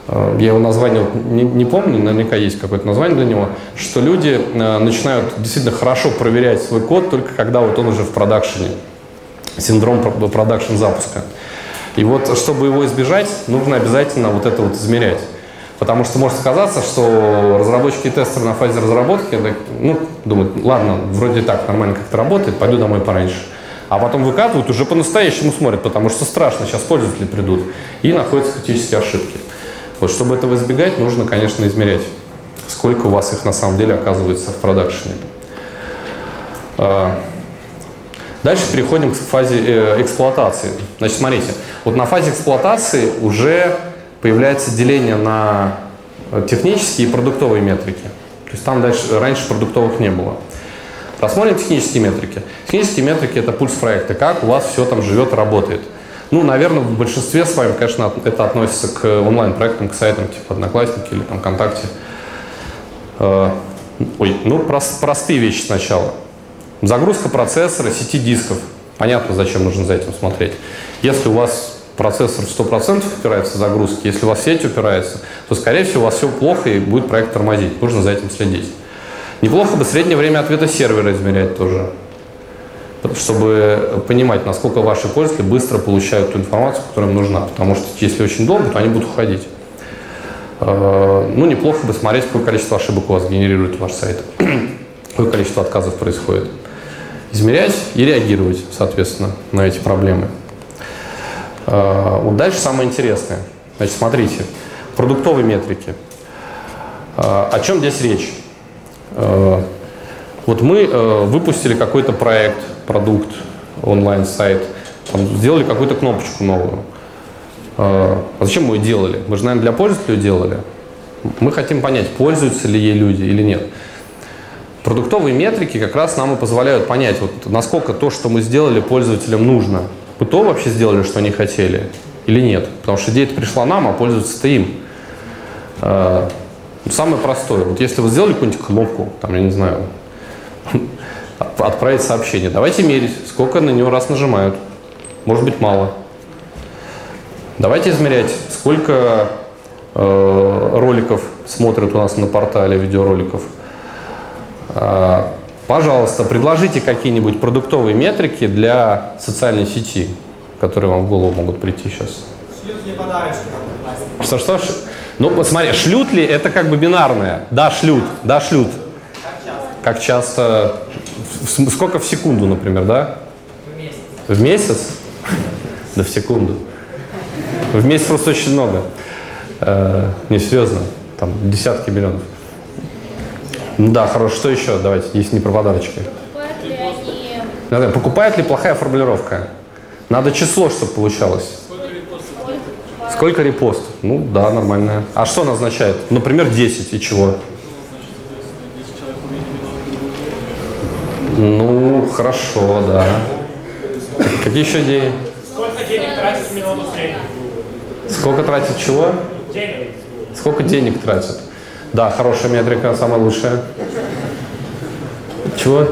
а, я его название не, не помню, наверняка есть какое-то название для него, что люди а, начинают действительно хорошо проверять свой код только когда вот он уже в продакшене. Синдром продакшн запуска. И вот, чтобы его избежать, нужно обязательно вот это вот измерять. Потому что может оказаться, что разработчики и тестеры на фазе разработки ну, думают, ладно, вроде так нормально как-то работает, пойду домой пораньше. А потом выкатывают, уже по-настоящему смотрят, потому что страшно, сейчас пользователи придут, и находятся критические ошибки. Вот чтобы этого избегать, нужно, конечно, измерять, сколько у вас их на самом деле оказывается в продакшене. Дальше переходим к фазе э, эксплуатации. Значит, смотрите, вот на фазе эксплуатации уже появляется деление на технические и продуктовые метрики. То есть там дальше, раньше продуктовых не было. Посмотрим технические метрики. Технические метрики – это пульс проекта, как у вас все там живет, работает. Ну, наверное, в большинстве с вами, конечно, это относится к онлайн-проектам, к сайтам типа Одноклассники или там ВКонтакте. Э, ой, ну, прост, простые вещи сначала. Загрузка процессора, сети дисков. Понятно, зачем нужно за этим смотреть. Если у вас процессор 100% упирается в загрузки, если у вас сеть упирается, то, скорее всего, у вас все плохо и будет проект тормозить. Нужно за этим следить. Неплохо бы среднее время ответа сервера измерять тоже, чтобы понимать, насколько ваши пользователи быстро получают ту информацию, которая им нужна. Потому что если очень долго, то они будут уходить. Э, ну, неплохо бы смотреть, какое количество ошибок у вас генерирует ваш сайт, какое количество отказов происходит. Измерять и реагировать, соответственно, на эти проблемы. Э, вот дальше самое интересное. Значит, смотрите, продуктовые метрики. Э, о чем здесь речь? Э, вот мы э, выпустили какой-то проект, продукт, онлайн-сайт, сделали какую-то кнопочку новую. А зачем мы ее делали? Мы же, наверное, для пользователя делали. Мы хотим понять, пользуются ли ей люди или нет. Продуктовые метрики как раз нам и позволяют понять, вот, насколько то, что мы сделали, пользователям нужно. Мы то вообще сделали, что они хотели, или нет. Потому что идея пришла нам, а пользоваться-то им. Э, Самое простое. Вот если вы сделали какую-нибудь кнопку, там, я не знаю, отправить сообщение, давайте мерить, сколько на него раз нажимают. Может быть, мало. Давайте измерять, сколько э, роликов смотрят у нас на портале видеороликов. Пожалуйста, предложите какие-нибудь продуктовые метрики для социальной сети, которые вам в голову могут прийти сейчас. Шлют мне подарочки. Что, что? Ну, посмотри, шлют ли это как бы бинарное? Да, шлют, да, шлют. Как часто? В- в- Сколько в секунду, например, да? В месяц. В месяц? Да в секунду. В месяц просто очень много. Э, Не, серьезно. Там десятки миллионов. Да, хорошо. Что еще? Давайте, если не про подарочки. Покупают ли они Надо- Покупает ли плохая формулировка? Надо число, чтобы получалось. Сколько репостов? Ну да, нормальная. А что она означает? Например, 10 и чего? Ну, хорошо, да. Какие еще идеи? Сколько денег тратит в минуту в среднем? Сколько тратит чего? Денег. Сколько денег тратит? Да, хорошая метрика, самая лучшая. Чего? Ну,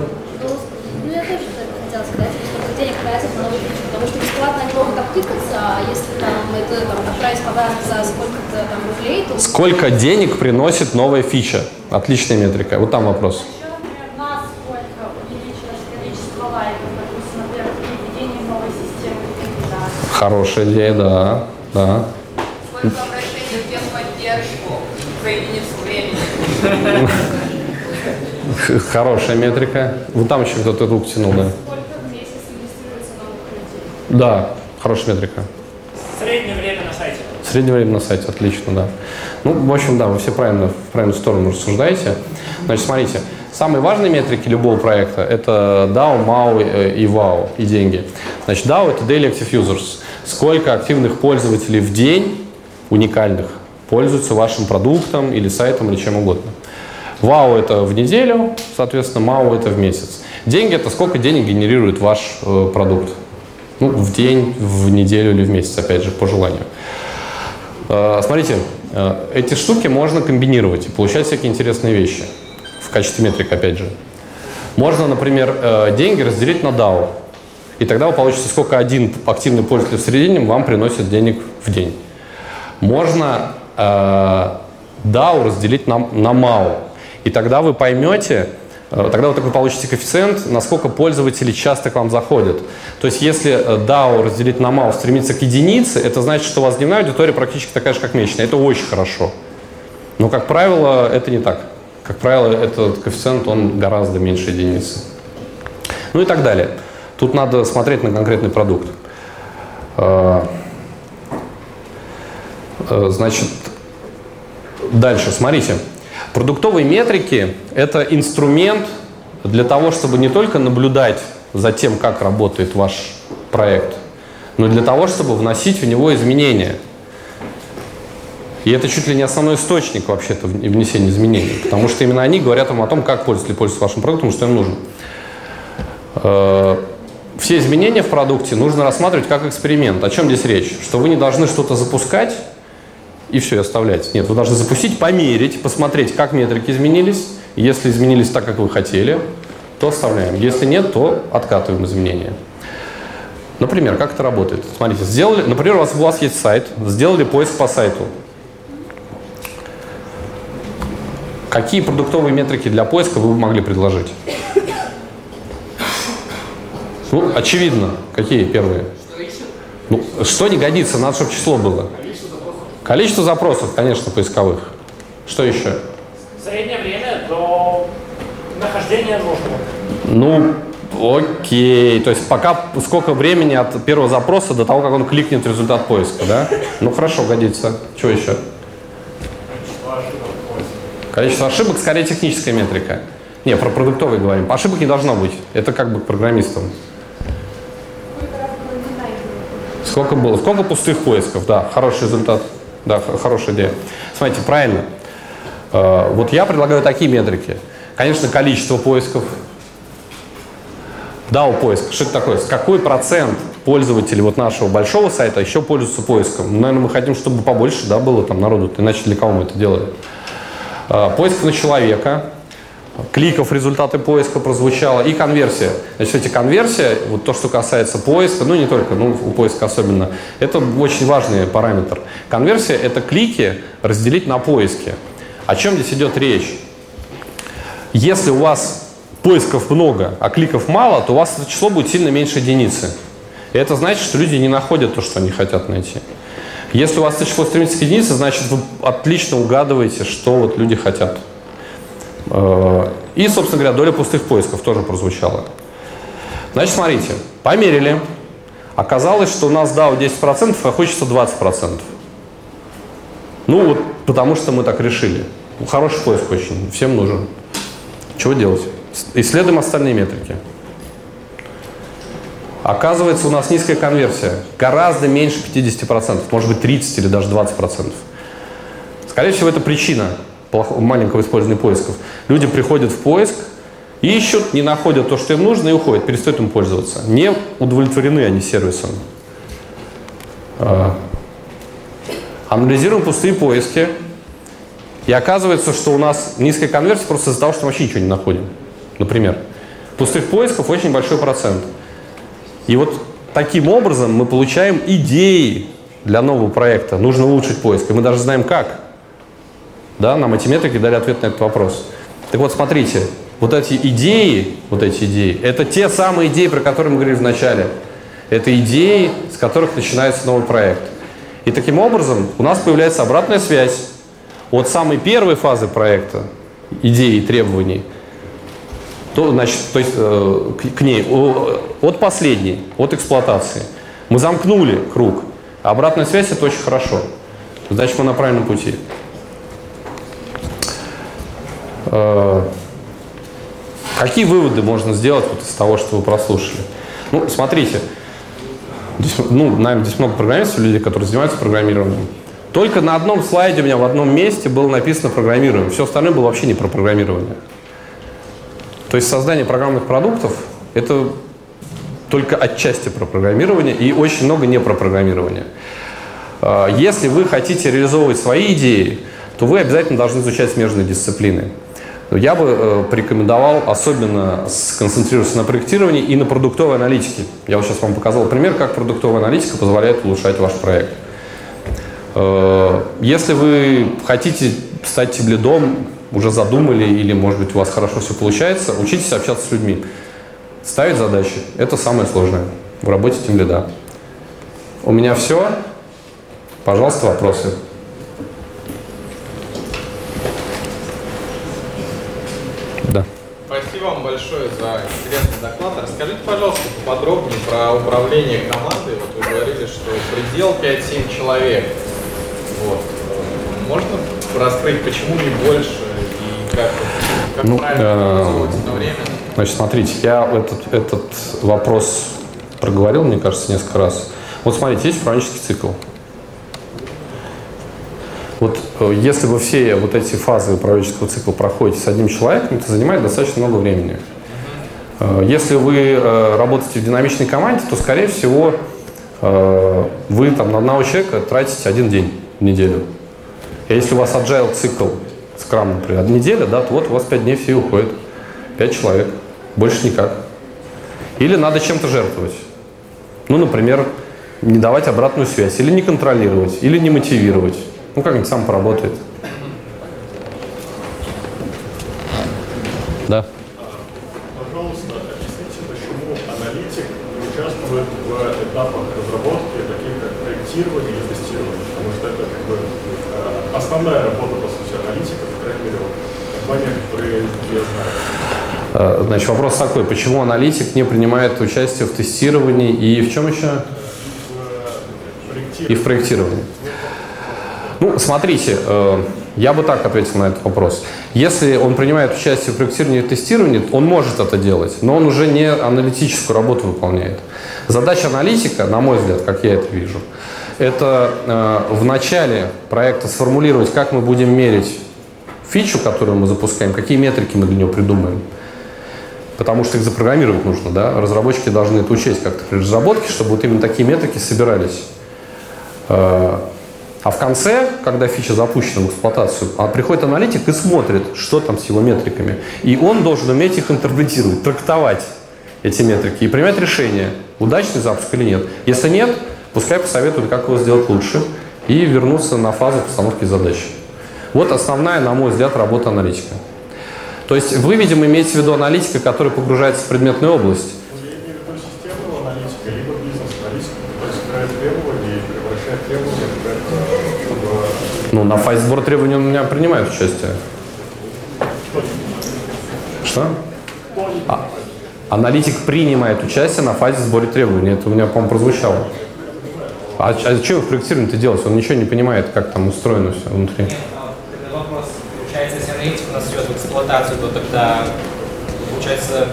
я тоже только хотела сказать, сколько денег тратят на новую фичу, потому что бесплатно они могут обтыкаться, а если там это там, отправить подарок за сколько-то там рублей, то Сколько денег приносит новая фича? Отличная метрика. Вот там вопрос. Хорошая идея, да. Да. Сколько обращений в техподдержку за единицу времени? Х- Хорошая метрика. Вот там еще кто-то рук тянул, да. Да, хорошая метрика. Среднее время на сайте. Среднее время на сайте, отлично, да. Ну, в общем, да, вы все правильно, в правильную сторону рассуждаете. Значит, смотрите, самые важные метрики любого проекта – это DAO, MAU э, и WOW, и деньги. Значит, DAO – это Daily Active Users. Сколько активных пользователей в день, уникальных, пользуются вашим продуктом или сайтом или чем угодно. WOW – это в неделю, соответственно, MAU – это в месяц. Деньги – это сколько денег генерирует ваш э, продукт. Ну, в день, в неделю или в месяц, опять же, по желанию. Э, Смотрите, э, эти штуки можно комбинировать и получать всякие интересные вещи в качестве метрик, опять же. Можно, например, э, деньги разделить на DAO. И тогда вы получите, сколько один активный пользователь в среднем вам приносит денег в день. Можно э, DAO разделить на, на MAU. И тогда вы поймете, э, тогда вы такой получите коэффициент, насколько пользователи часто к вам заходят. То есть если э, DAO разделить на MAU стремится к единице, это значит, что у вас дневная аудитория практически такая же, как месячная. Это очень хорошо. Но, как правило, это не так. Как правило, этот коэффициент, он гораздо меньше единицы. Ну и так далее. Тут надо смотреть на конкретный продукт. Э, Значит, дальше, смотрите. Продуктовые метрики – это инструмент для того, чтобы не только наблюдать за тем, как работает ваш проект, но для того, чтобы вносить в него изменения. И это чуть ли не основной источник вообще-то внесения изменений, потому что именно они говорят вам о том, как пользователи пользуются вашим продуктом что им нужно. Э, Все изменения в продукте нужно рассматривать как эксперимент. О чем здесь речь? Что вы не должны что-то запускать и все, и оставлять. Нет, вы должны запустить, померить, посмотреть, как метрики изменились. Если изменились так, как вы хотели, то оставляем. Если нет, то откатываем изменения. Например, как это работает? Смотрите, сделали, например, у вас, у вас есть сайт, сделали поиск по сайту. Какие продуктовые метрики для поиска вы бы могли предложить? Ну, очевидно. Какие первые? Ну, что не годится? Надо, чтобы число было. Количество запросов, конечно, поисковых. Что еще? Среднее время до нахождения нужного. Ну, окей. То есть пока сколько времени от первого запроса до того, как он кликнет результат поиска, да? Ну, хорошо, годится. Что еще? Количество ошибок скорее техническая метрика. Не, про продуктовый говорим. Ошибок не должно быть. Это как бы к программистам. Сколько было? Сколько пустых поисков? Да, хороший результат. Да, хорошая идея. Смотрите, правильно. Э, Вот я предлагаю такие метрики. Конечно, количество поисков. DAO поиск. Что это такое? Какой процент пользователей вот нашего большого сайта еще пользуются поиском? Ну, наверное, мы хотим, чтобы побольше да, было там народу, иначе для кого мы это делаем? А, поиск на человека, кликов результаты поиска прозвучало и конверсия. Значит, эти конверсия, вот то, что касается поиска, ну не только, ну у поиска особенно, это очень важный параметр. Конверсия – это клики разделить на поиски. О чем здесь идет речь? Если у вас поисков много, а кликов мало, то у вас это число будет сильно меньше единицы. И это значит, что люди не находят то, что они хотят найти. Если у вас это число стремится к единице, значит вы отлично угадываете, что вот люди хотят. Э, и, собственно говоря, доля пустых поисков тоже прозвучала. Значит, смотрите, померили. Оказалось, что у нас DAO 10%, а хочется 20%. Ну вот, потому что мы так решили. Хороший поиск очень, всем нужен. Чего делать? Исследуем остальные метрики. Оказывается, у нас низкая конверсия. Гораздо меньше 50%, может быть 30 или даже 20%. Скорее всего, это причина маленького использования поисков. Люди приходят в поиск, ищут, не находят то, что им нужно, и уходят, перестают им пользоваться. Не удовлетворены они сервисом. А, анализируем пустые поиски, и оказывается, что у нас низкая конверсия просто из-за того, что мы вообще ничего не находим. Например, пустых поисков очень большой процент. И вот таким образом мы получаем идеи для нового проекта. Нужно улучшить поиск. И мы даже знаем как. Да, нам эти метрики дали ответ на этот вопрос. Так вот, смотрите, вот эти идеи, вот эти идеи, это те самые идеи, про которые мы говорили в начале. Это идеи, с которых начинается новый проект. И таким образом у нас появляется обратная связь от самой первой фазы проекта, идеи и требований, то, значит, то есть, э, к, к ней, от последней, от эксплуатации. Мы замкнули круг. обратная связь это очень хорошо. Значит, мы на правильном пути. Э, какие выводы можно сделать вот из того, что вы прослушали? Ну, смотрите, здесь, ну, наверное, здесь много программистов, людей, которые занимаются программированием. Только на одном слайде у меня в одном месте было написано программирование. Все остальное было вообще не про программирование. То есть создание программных продуктов – это только отчасти про программирование и очень много не про программирование. А, если вы хотите реализовывать свои идеи, то вы обязательно должны изучать смежные дисциплины. Я бы э, порекомендовал особенно сконцентрироваться на проектировании и на продуктовой аналитике. Я вот сейчас вам показал пример, как продуктовая аналитика позволяет улучшать ваш проект. Э, если вы хотите стать теблидом, уже задумали или, может быть, у вас хорошо все получается, учитесь общаться с людьми. Ставить задачи – это самое сложное в работе тем лида. У меня все. Пожалуйста, вопросы. Да. Спасибо вам большое за интересный доклад. Расскажите, пожалуйста, поподробнее про управление командой. Вот вы говорили, что предел 5-7 человек. Вот. Можно раскрыть, почему не больше и как, как ну, правильно э, время? Значит, смотрите, я этот, этот вопрос проговорил, мне кажется, несколько раз. Вот смотрите, есть управленческий цикл. Вот э, если вы все вот эти фазы управленческого цикла проходите с одним человеком, это занимает достаточно много времени. Э, если вы э, работаете в динамичной команде, то, скорее всего, вы там на одного человека тратите один день в неделю. И если у вас agile цикл, скрам, например, неделя, да, то вот у вас 5 дней все уходят. 5 человек. Больше никак. Или надо чем-то жертвовать. Ну, например, не давать обратную связь, или не контролировать, или не мотивировать. Ну, как-нибудь сам поработает. Да. Пожалуйста, объясните, почему аналитик не участвует в этапах разработки, таких как проектирование или тестирование, потому что это как бы э, основная работа, по сути, аналитика, по крайней мере, в компаниях, которые я знаю. Э, значит, вопрос такой, почему аналитик не принимает участие в тестировании и в чем еще? И в проектировании. Ну, смотрите, э, я бы так ответил на этот вопрос. Если он принимает участие в проектировании и тестировании, он может это делать, но он уже не аналитическую работу выполняет. Задача аналитика, на мой взгляд, как я это вижу, это э, в начале проекта сформулировать, как мы будем мерить фичу, которую мы запускаем, какие метрики мы для нее придумаем. Потому что их запрограммировать нужно, да? Разработчики должны это учесть как-то при разработке, чтобы вот именно такие метрики собирались. Э, а в конце, когда фича запущена в эксплуатацию, а приходит аналитик и смотрит, что там с его метриками. И он должен уметь их интерпретировать, трактовать эти метрики и принять решение, удачный запуск или нет. Если нет, пускай посоветуют, как его сделать лучше, и вернуться на фазу постановки задачи. Вот основная, на мой взгляд, работа аналитика. То есть вы, видимо, имеете в виду аналитика, который погружается в предметную область. Ну, на фазе сбора требований он у меня принимает участие. Что? А, аналитик принимает участие на фазе сбора требований. Это у меня, по-моему, прозвучало. А, а что в проектировании делать? Он ничего не понимает, как там устроено все внутри. Тогда вопрос, получается, если аналитик у нас идет в эксплуатацию, то тогда, получается,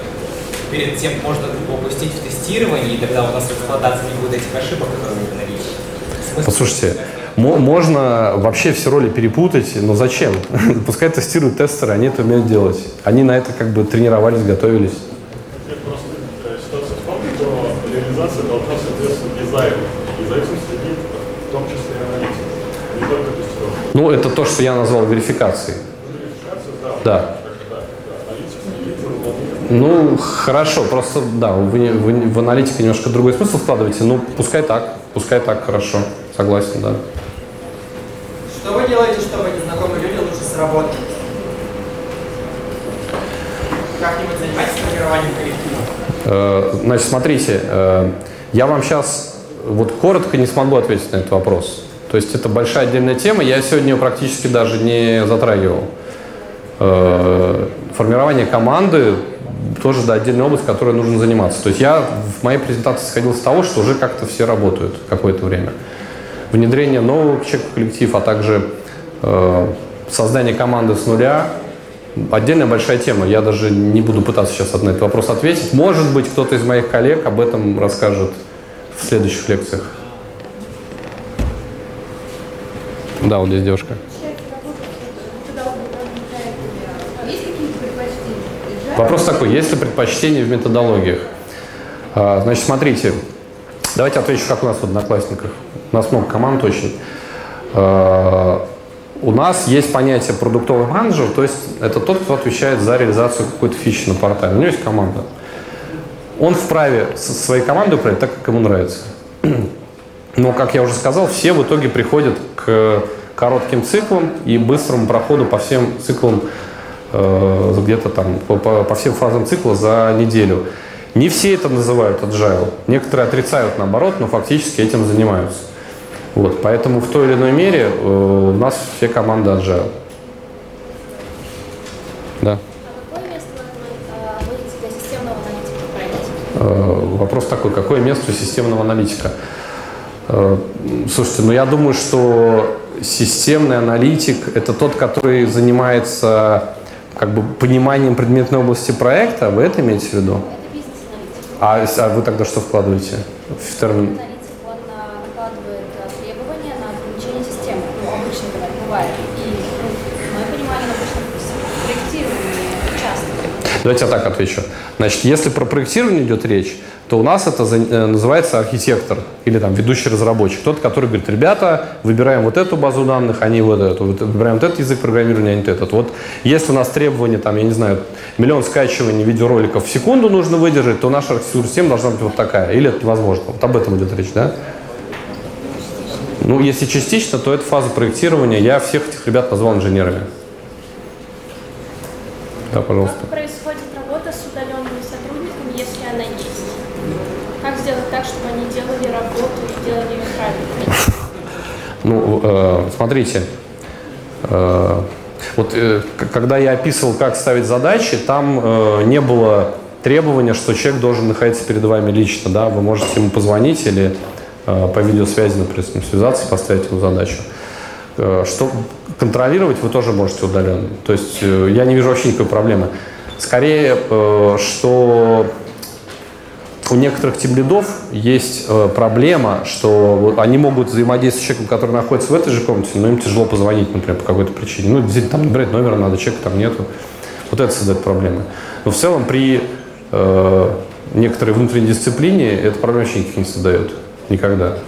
перед тем можно его пустить в тестирование, и тогда у нас в эксплуатации не будет этих ошибок, которые вы наличии. Смысл? Послушайте, мо- можно вообще все роли перепутать, но зачем? Пускай тестируют тестеры, они это умеют делать. Они на это как бы тренировались, готовились. Нет, просто э, ситуация в том, что реализация должна соответствовать дизайну. И за этим следит в том числе и аналитик, не только тестировка. Ну, это то, что я назвал верификацией. Да. Ну, хорошо, просто, да, вы, вы в аналитике немножко другой смысл вкладываете, ну, пускай так, пускай так, хорошо, согласен, да. Что вы делаете, чтобы незнакомые люди лучше сработали? Как-нибудь занимайтесь формированием коллектива. Э, Значит, смотрите, э, я вам сейчас вот коротко не смогу ответить на этот вопрос. То есть это большая отдельная тема, я сегодня практически даже не затрагивал. Э, Формирование команды тоже да, отдельная область, которой нужно заниматься. То есть я в моей презентации сходил с того, что уже как-то все работают какое-то время. Внедрение нового человека в коллектив, а также э, создание команды с нуля Отдельная большая тема. Я даже не буду пытаться сейчас на этот вопрос ответить. Может быть, кто-то из моих коллег об этом расскажет в следующих лекциях. Да, вот здесь девушка. Вопрос такой, есть ли предпочтения в методологиях? А, Значит, смотрите, давайте отвечу, как у нас в Одноклассниках. У нас много команд очень. А, У нас есть понятие продуктовый менеджер, то есть это тот, кто отвечает за реализацию какой-то фичи на портале. У него есть команда. Он вправе со своей командой управлять так, как ему нравится. Но, как я уже сказал, все в итоге приходят к коротким циклам и быстрому проходу по всем циклам э, где-то там, по, по- всем фазам цикла за неделю. Не все это называют agile. Некоторые отрицают наоборот, но фактически этим занимаются. Вот, поэтому в той или иной мере э, у нас все команды agile. Да. А э? Э, Вопрос такой, какое место у системного аналитика? Э, Слушайте, ну я думаю, что системный аналитик – это тот, который занимается как бы пониманием предметной области проекта, вы это имеете в виду? А, а вы тогда что вкладываете в термин? А, а. Ну, ну. Давайте я так отвечу. Значит, если про проектирование идет речь, то у нас это э, называется архитектор или там ведущий разработчик. Тот, который говорит, ребята, выбираем вот эту базу данных, а вот эту. Выбираем вот этот язык программирования, а не этот. Вот если у нас требования, там, я не знаю, миллион скачиваний видеороликов в секунду нужно выдержать, то наша архитектура системы должна быть вот такая. Или это невозможно. Вот об этом идет речь, да? Ну, если частично, то это фаза проектирования. Я всех этих ребят назвал инженерами. Да, пожалуйста. Как происходит работа с удаленными сотрудниками, если она есть? Как сделать так, чтобы они делали работу и делали ее правильно? Ну, э, смотрите, э, вот э, когда я описывал, как ставить задачи, там не было требования, что человек должен находиться перед вами лично, да, вы можете ему позвонить или по видеосвязи, например, с ним связаться поставить ему задачу. Э, Что контролировать вы тоже можете удаленно. То есть я не вижу вообще никакой проблемы. Скорее, что у некоторых тимлидов есть э, проблема, что они могут взаимодействовать с человеком, который находится в этой же комнате, но им тяжело позвонить, например, по какой-то причине. Ну, действительно, там набирать номер надо, человека там нету. Вот это создает проблемы. Но в целом при э, некоторой внутренней дисциплине эта проблема вообще никаких не создает. Никогда.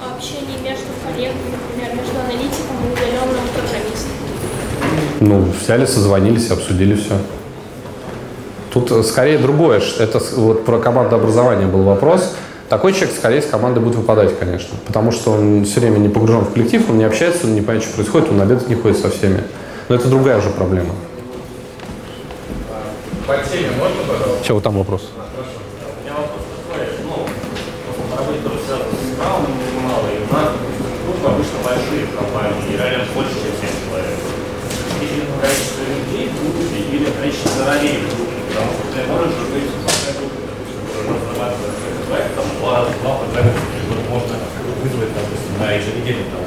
А Общение между коллегами, например, между аналитиком и удаленным программистом. Ну, взяли, созвонились, обсудили все. Тут э, скорее другое. Это вот про командообразование был вопрос. Такой человек скорее с команды будет выпадать, конечно. Потому что он все время не погружен в коллектив, он не общается, он не понимает, что происходит, он обедать не ходит со всеми. Но это другая уже проблема. По теме можно, пожалуйста? Че, вот там вопрос. У меня вопрос такой, ну, по работе тоже связано с краудом немало, и у нас группы обычно большие компании, и реально больше, чем 7 человек. Или количество людей в группе, или количество ролей в группе, потому что ты можешь одной группе, допустим, какой-то проект, там два, два программиста, которых можно вызвать, допустим, на еженедельный там,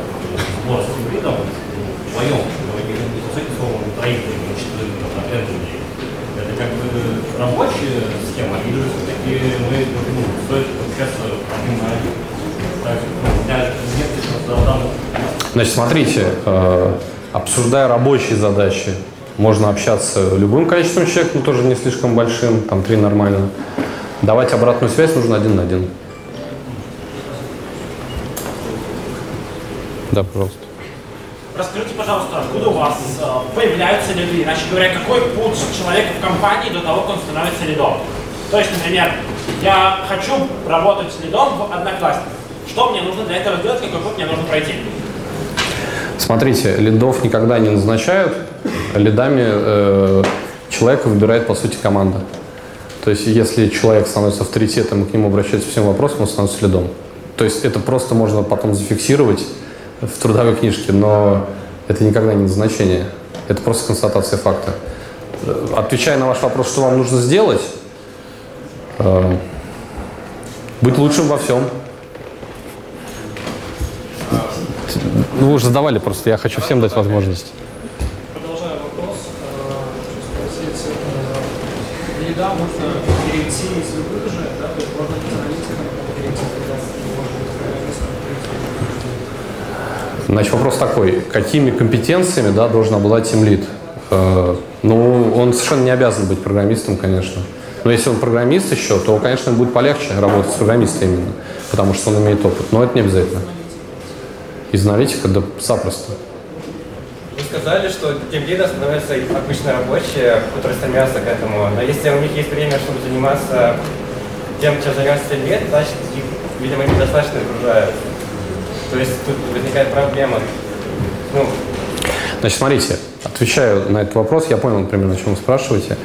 сбор с гибридом, вдвоем, с этим словом, троих, или четверых, там, на пять людей. Это как бы рабочая схема, или же все-таки мы, ну, стоит подключаться один на один. Так, ну, у меня нет лишь данных. Значит, смотрите, э, обсуждая рабочие задачи, можно общаться любым количеством человек, но тоже не слишком большим, там три нормально. Давать обратную связь нужно один на один. Да, пожалуйста. Расскажите, пожалуйста, откуда у вас э, появляются лиды? Иначе говоря, какой путь человека в компании до того, как он становится лидом? То есть, например, я хочу работать с лидом в одноклассниках. Что мне нужно для этого сделать, какой путь мне нужно пройти? Смотрите, лидов никогда не назначают. Лидами э, человека выбирает, по сути, команда. То есть, если человек становится авторитетом и к нему обращаются всем вопросам, он становится лидом. То есть, это просто можно потом зафиксировать в трудовой книжке, но это никогда не назначение. Это просто констатация факта. Э, Отвечая на ваш вопрос, что вам нужно сделать, э, быть лучшим во всем. Ну, вы уже задавали просто, я хочу всем дать возможность. Продолжая вопрос, э, хочу спросить, лида можно перейти из любых же, да, то есть можно быть аналитиком, перейти когда. Значит, вопрос такой, какими компетенциями да, должен обладать тимлид? Э, ну, он совершенно не обязан быть программистом, конечно. Но если он программист еще, то, конечно, будет полегче работать с программистом именно, потому что он имеет опыт. Но это не обязательно. Из аналитика, да, запросто. Сказали, что тем лидом становятся обычно рабочие, которые стремятся к этому. Но если у них есть время, чтобы заниматься тем, чем занимается тем лет, значит, их, видимо, недостаточно окружают. То есть тут возникает проблема. Ну, Значит, смотрите, отвечаю на этот вопрос, я понял, примерно, о чем вы спрашиваете.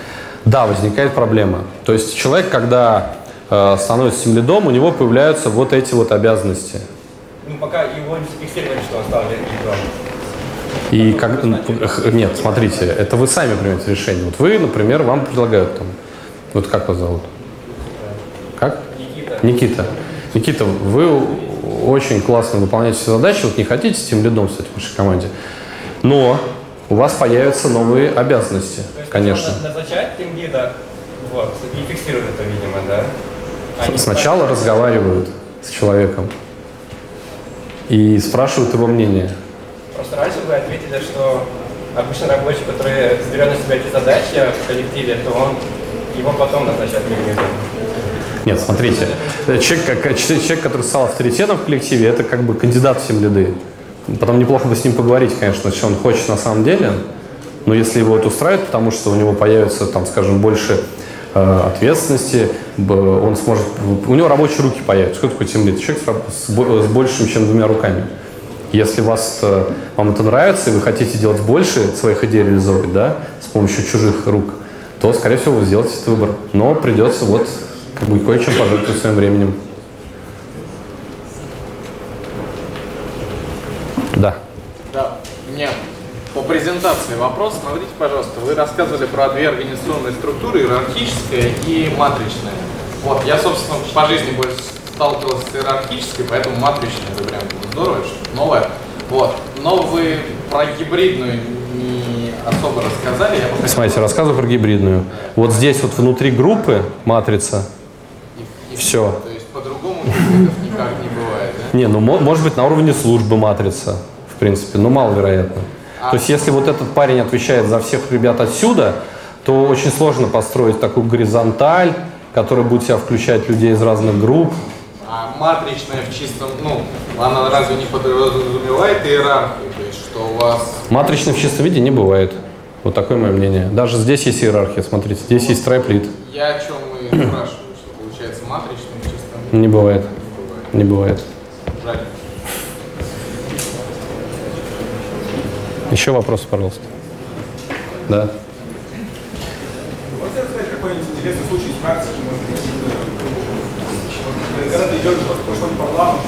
Да, возникает проблема. То есть человек, когда э, становится тимлидом, у него появляются вот эти вот обязанности. ну, пока его не зафиксировали, что он стал лидом. И как, х- нет, смотрите, это вы сами примете решение. Вот вы, например, вам предлагают там, вот как вас зовут? Как? Никита. Никита. Никита, вы очень классно выполняете все задачи, вот не хотите тем лидом стать в вашей команде, но у вас появятся новые обязанности, То есть конечно. назначать тем лида, вот, и фиксируют это, видимо, да? А не Сначала разговаривают с человеком и спрашивают его мнение. Раньше вы ответили, что обычно рабочий, который берет на себя эти задачи в коллективе, то он его потом назначат лидом. Нет, смотрите, человек, как- человек, который стал авторитетом в коллективе, это как бы кандидат в тем лиды. Потом неплохо бы с ним поговорить, конечно, что он хочет на самом деле, но если его это устраивает, потому что у него появится, там, скажем, больше э, ответственности, он сможет, у него рабочие руки появятся. Что такое тимлид? Человек с с большим, чем двумя руками. Если вас, э, вам это нравится, и вы хотите делать больше своих идей реализовывать, да, с помощью чужих рук, то, скорее всего, вы сделаете этот выбор. Но придется вот как бы кое-чем пожертвовать своим временем. Да. Да, меня по презентации вопрос. Смотрите, пожалуйста, вы рассказывали про две организационные структуры, иерархическая и матричная. Вот, я, собственно, по жизни больше сталкивался с иерархической, поэтому матричная это прям здорово, что новое. Вот, но вы про гибридную не особо рассказали. Я бы хотел- Смотрите, рассказываю про гибридную. Вот здесь вот внутри группы матрица, Все. То есть по-другому никак не бывает, да? Не, ну мо- может быть на уровне службы матрица, в принципе, но маловероятно. То есть если вот этот парень отвечает за всех ребят отсюда, то очень сложно построить такую горизонталь, которая будет себя включать людей из разных групп. А матричная в чистом, ну, она разве не подразумевает иерархию? То есть, что у вас... Матричной в чистом виде не бывает. Вот такое мое мнение. Даже здесь есть иерархия, смотрите, здесь есть трайплит. Я о чем и спрашиваю, что получается матричная в чистом виде? Не бывает. Не бывает. Жаль. Еще вопросы, пожалуйста. Да. Можно рассказать какой-нибудь интересный случай из практики, может быть, когда ты идешь, не по плану,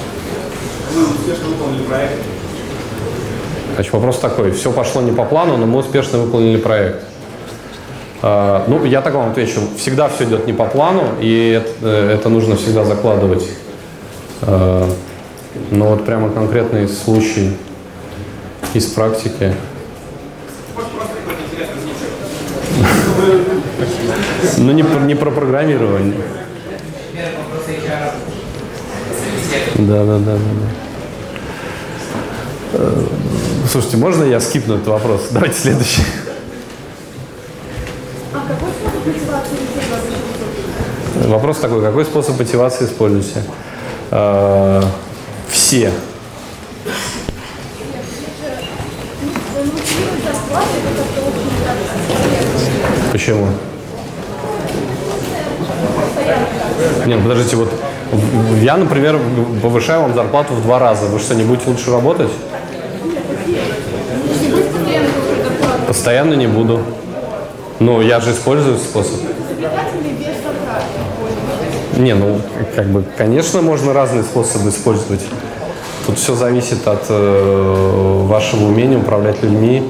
вы успешно выполнили проект, Значит, вопрос такой. Все пошло не по плану, но мы успешно выполнили проект. А, Ну, я так вам отвечу. Всегда все идет не по плану, и это, э, это нужно всегда закладывать. А, Но вот прямо конкретный случай из практики. Ну, не про программирование. Например, вопросы HR. Да, да, да, да. да. Э, Слушайте, можно я скипну этот вопрос? Давайте следующий. А какой способ мотивации используете? Вопрос такой, какой способ мотивации используете? Э, Все. Почему? Нет, подождите, вот я, например, повышаю вам зарплату в два раза. Вы что, не будете лучше работать? Постоянно не буду. Ну, я же использую способ. Не, ну, как бы, конечно, можно разные способы использовать. Тут все зависит от э, вашего умения управлять людьми.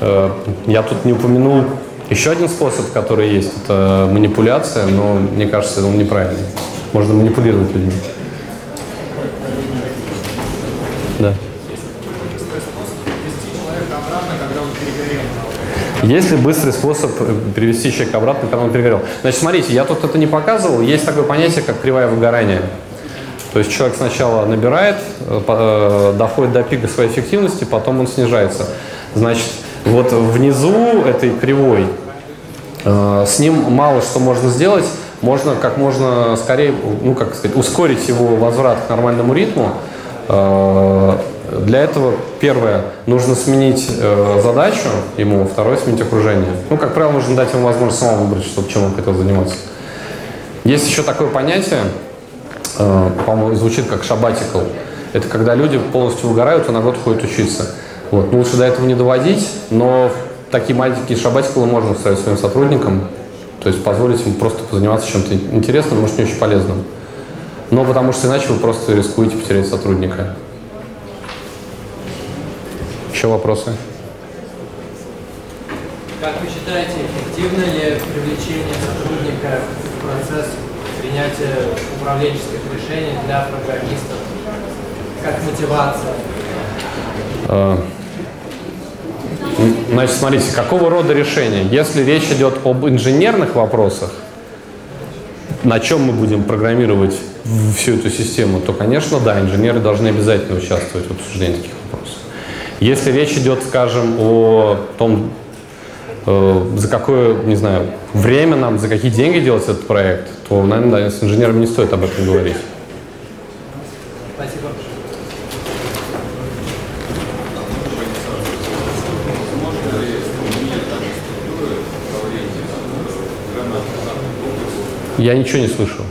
Э, я тут не упомянул еще один способ, который есть, это манипуляция, но мне кажется, он неправильный. Можно манипулировать людьми. Да. Есть ли быстрый способ э, перевести человека обратно, когда он перегорел? Значит, смотрите, я тут это не показывал. Есть такое понятие, как кривая выгорания. То есть человек сначала набирает, э, э, доходит до пика своей эффективности, потом он снижается. Значит, вот внизу этой кривой с ним мало что можно сделать. Можно как можно скорее, ну как сказать, ускорить его возврат к нормальному ритму. Э, Для этого, первое, нужно сменить э, задачу ему, второе, сменить окружение. Ну, как правило, нужно дать ему возможность самому выбрать, что, чем он хотел заниматься. Есть еще такое понятие, э, по-моему, звучит как шабатикл. Это когда люди полностью выгорают и на год ходят учиться. Вот. Ну, лучше до этого не доводить, но такие маленькие шабатиклы можно ставить своим сотрудникам, то есть позволить им просто позаниматься чем-то интересным, может, не очень полезным. Но потому что иначе вы просто рискуете потерять сотрудника. Еще вопросы? Как вы считаете, эффективно ли привлечение сотрудника в процесс принятия управленческих решений для программистов? Как мотивация? Значит, смотрите, какого рода решения? Если речь идет об инженерных вопросах, на чем мы будем программировать всю эту систему, то, конечно, да, инженеры должны обязательно участвовать в обсуждении таких вопросов. Если речь идет, скажем, о том, э, за какое, не знаю, время нам, за какие деньги делать этот проект, то, наверное, да, с инженерами не стоит об этом говорить. Я ничего не слышу.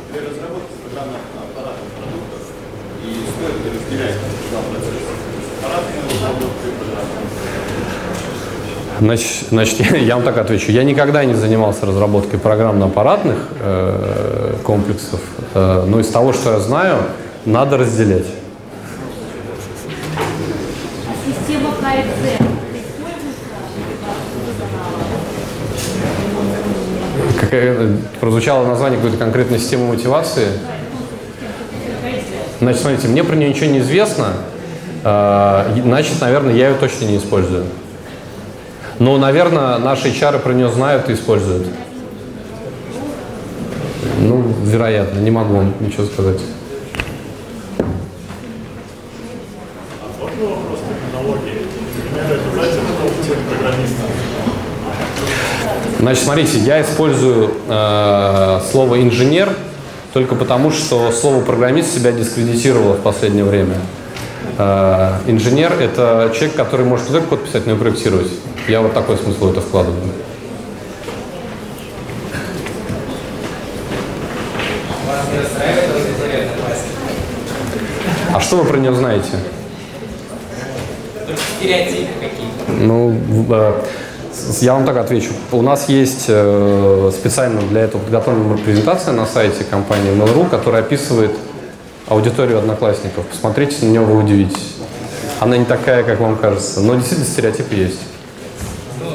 Значит, значит я вам так отвечу. Я никогда не занимался разработкой программно-аппаратных э, комплексов, э, но из того, что я знаю, надо разделять. Система КФЗ. Какая, э, прозвучало название какой-то конкретной системы мотивации. Значит, смотрите, мне про нее ничего не известно, э, значит, наверное, я ее точно не использую. Но, наверное, наши HR про нее знают и используют. Ну, вероятно, не могу вам ничего сказать. Можно вопрос терминологии? Например, обязательно опытных программистов. Значит, смотрите, я использую э, слово инженер только потому, что слово программист себя дискредитировало в последнее время. Э, инженер это человек, который может не только код писать, но и проектировать. Я вот такой смысл в это вкладываю. А что вы про нее знаете? Стереотипы какие-то. Ну, э, я вам так отвечу. У нас есть э, специально для этого подготовленная презентация на сайте компании Mail.ru, которая описывает аудиторию одноклассников. Посмотрите на нее, вы удивитесь. Она не такая, как вам кажется, но действительно стереотипы есть. Ну,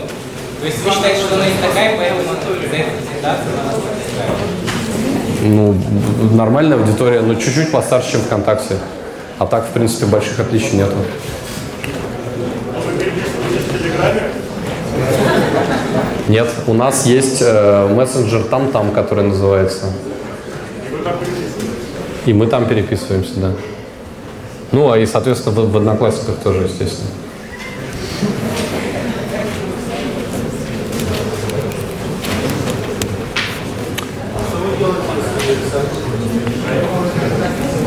то есть вы считаете, что она не такая, поэтому за эту презентацию? Ну, нормальная аудитория, но чуть-чуть постарше, чем ВКонтакте. А так, в принципе, больших отличий нету. В Телеграме Нет, у нас есть э, мессенджер там-там, который называется. и мы там переписываемся, да. Ну, а и, соответственно, в, в Одноклассниках тоже, естественно.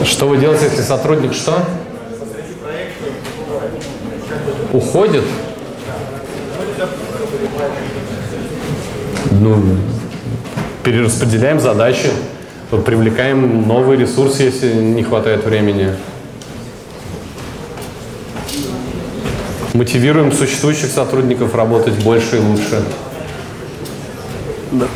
Что вы делаете, если сотрудник что? Уходит? Ну, перераспределяем задачи, привлекаем новые ресурсы, если не хватает времени. Мотивируем существующих сотрудников работать больше и лучше. Да.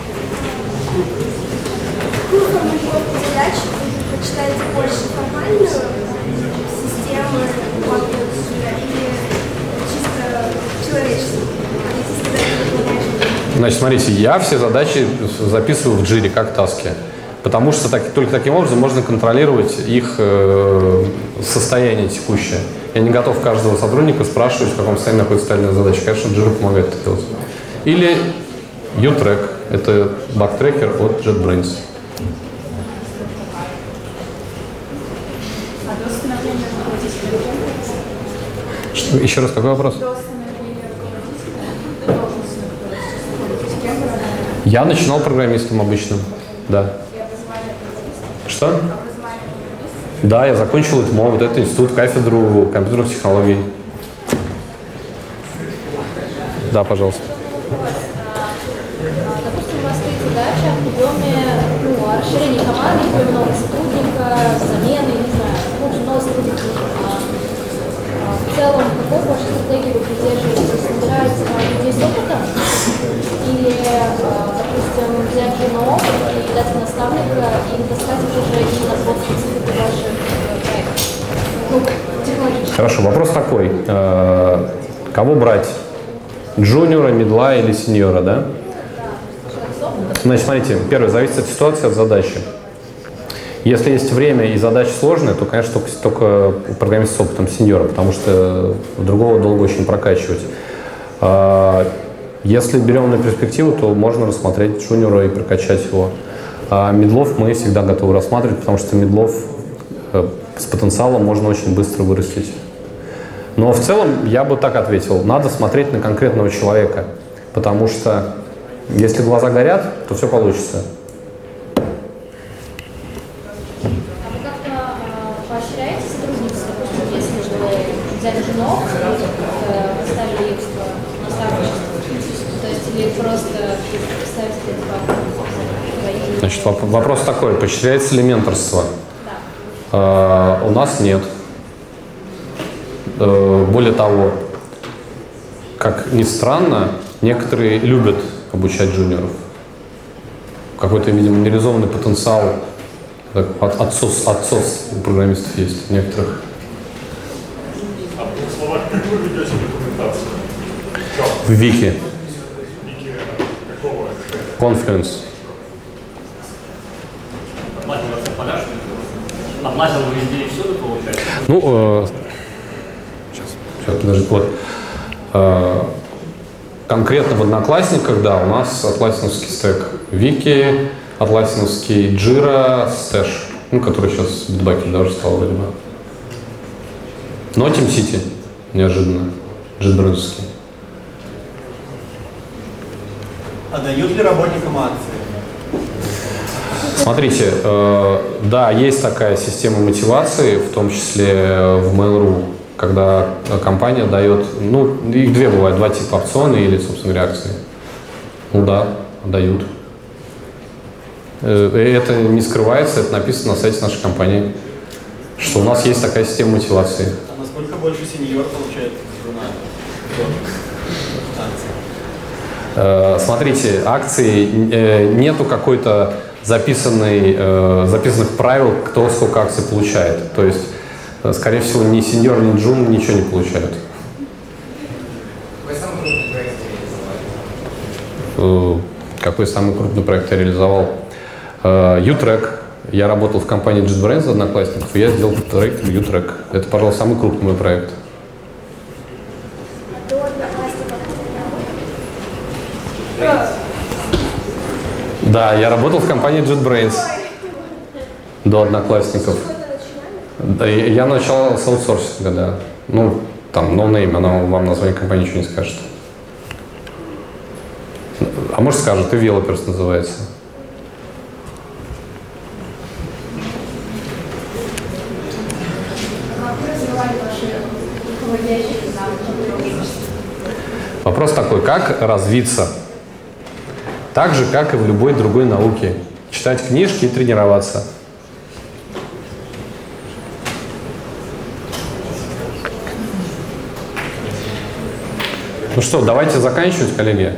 Какую формулировку задач вы предпочитаете больше формальную системы компьютера или чисто человеческую? Если сказать, что выполняешь Значит, смотрите, я все задачи записываю в джире как таски. Потому что так- только таким образом можно контролировать их э, состояние текущее. Я не готов каждого сотрудника спрашивать, в каком состоянии находится стальная задача. Конечно, Jira помогает это делать. Или U-Track. Это баг-трекер от JetBrains. А Еще раз, какой вопрос? До Я начинал программистом обычным, да. Что? Да, я закончил ИТМО, вот это институт, кафедру компьютерных технологий. Да, пожалуйста. Допустим, у вас стоит задача в объеме ну, о расширении команды, например, нового сотрудника, замены, не знаю, в общем, новый сотрудник нужен. А, а, В целом, какой вашей стратегии вы придерживаетесь? Набираете а, людей с опытом? Или, а, взять на опыт и дать наставника и достать уже именно под специфику ваших э? Ну. Хорошо, вопрос такой. Э, Кого брать? Джуниора, медла или сеньора, да? Значит, смотрите, первое, зависит от ситуации, от задачи. Если есть время и задача сложная, то, конечно, только, только программист с опытом сеньора, потому что другого долго очень прокачивать. Если берем на перспективу, то можно рассмотреть джуниора и прокачать его. А медлов мы всегда готовы рассматривать, потому что медлов э, с потенциалом можно очень быстро вырастить. Но в целом я бы так ответил, надо смотреть на конкретного человека, потому что если глаза горят, то все получится. А вы и как-то поставили их в наставничество, то есть или просто. Значит, воп- вопрос такой, поощряется ли менторство? Да. Э, у нас нет. Э, более того, как ни странно, некоторые любят обучать джуниоров. Какой-то, видимо, нереализованный потенциал, от- отсос, отсос у программистов есть некоторых. А в словах, документацию? В Вики? Оплачивается поляж. Оплачивал везде и всюду, получается. Ну, э, сейчас, сейчас, подожди, вот. Э, конкретно в Одноклассниках, да, у нас атласиновский стек Вики, атласиновский Jira Stash, ну, который сейчас Bitbucket даже стал вроде бы. Но Team City, неожиданно, JetBrains. А дают ли работникам акции? Смотрите, э, да, есть такая система мотивации, в том числе в Mail.ru, когда компания дает, ну, их две бывают, два типа опционы или, собственно говоря, акции. Ну да, дают. Э, Это не скрывается, это написано на сайте нашей компании, что у нас есть такая система мотивации. А насколько больше сеньор получает жена? Э, Смотрите, акции э, нету какой-то записанной, э, записанных правил, кто сколько акций получает. То есть, скорее всего, ни сеньор, ни джун ничего не получают. Какой самый крупный проект я реализовал? U-Track. Я работал в компании JetBrains одноклассников, и я сделал проект U-Track. Это, пожалуй, самый крупный мой проект. Да, я работал в компании JetBrains до одноклассников. Да, я начал с аутсорсинга, да. Ну, там, no name, она вам название компании ничего не скажет. А может скажет, и Велоперс называется. Вопрос такой, как развиться? Так же, как и в любой другой науке. Читать книжки и тренироваться. Ну что, давайте заканчивать, коллеги.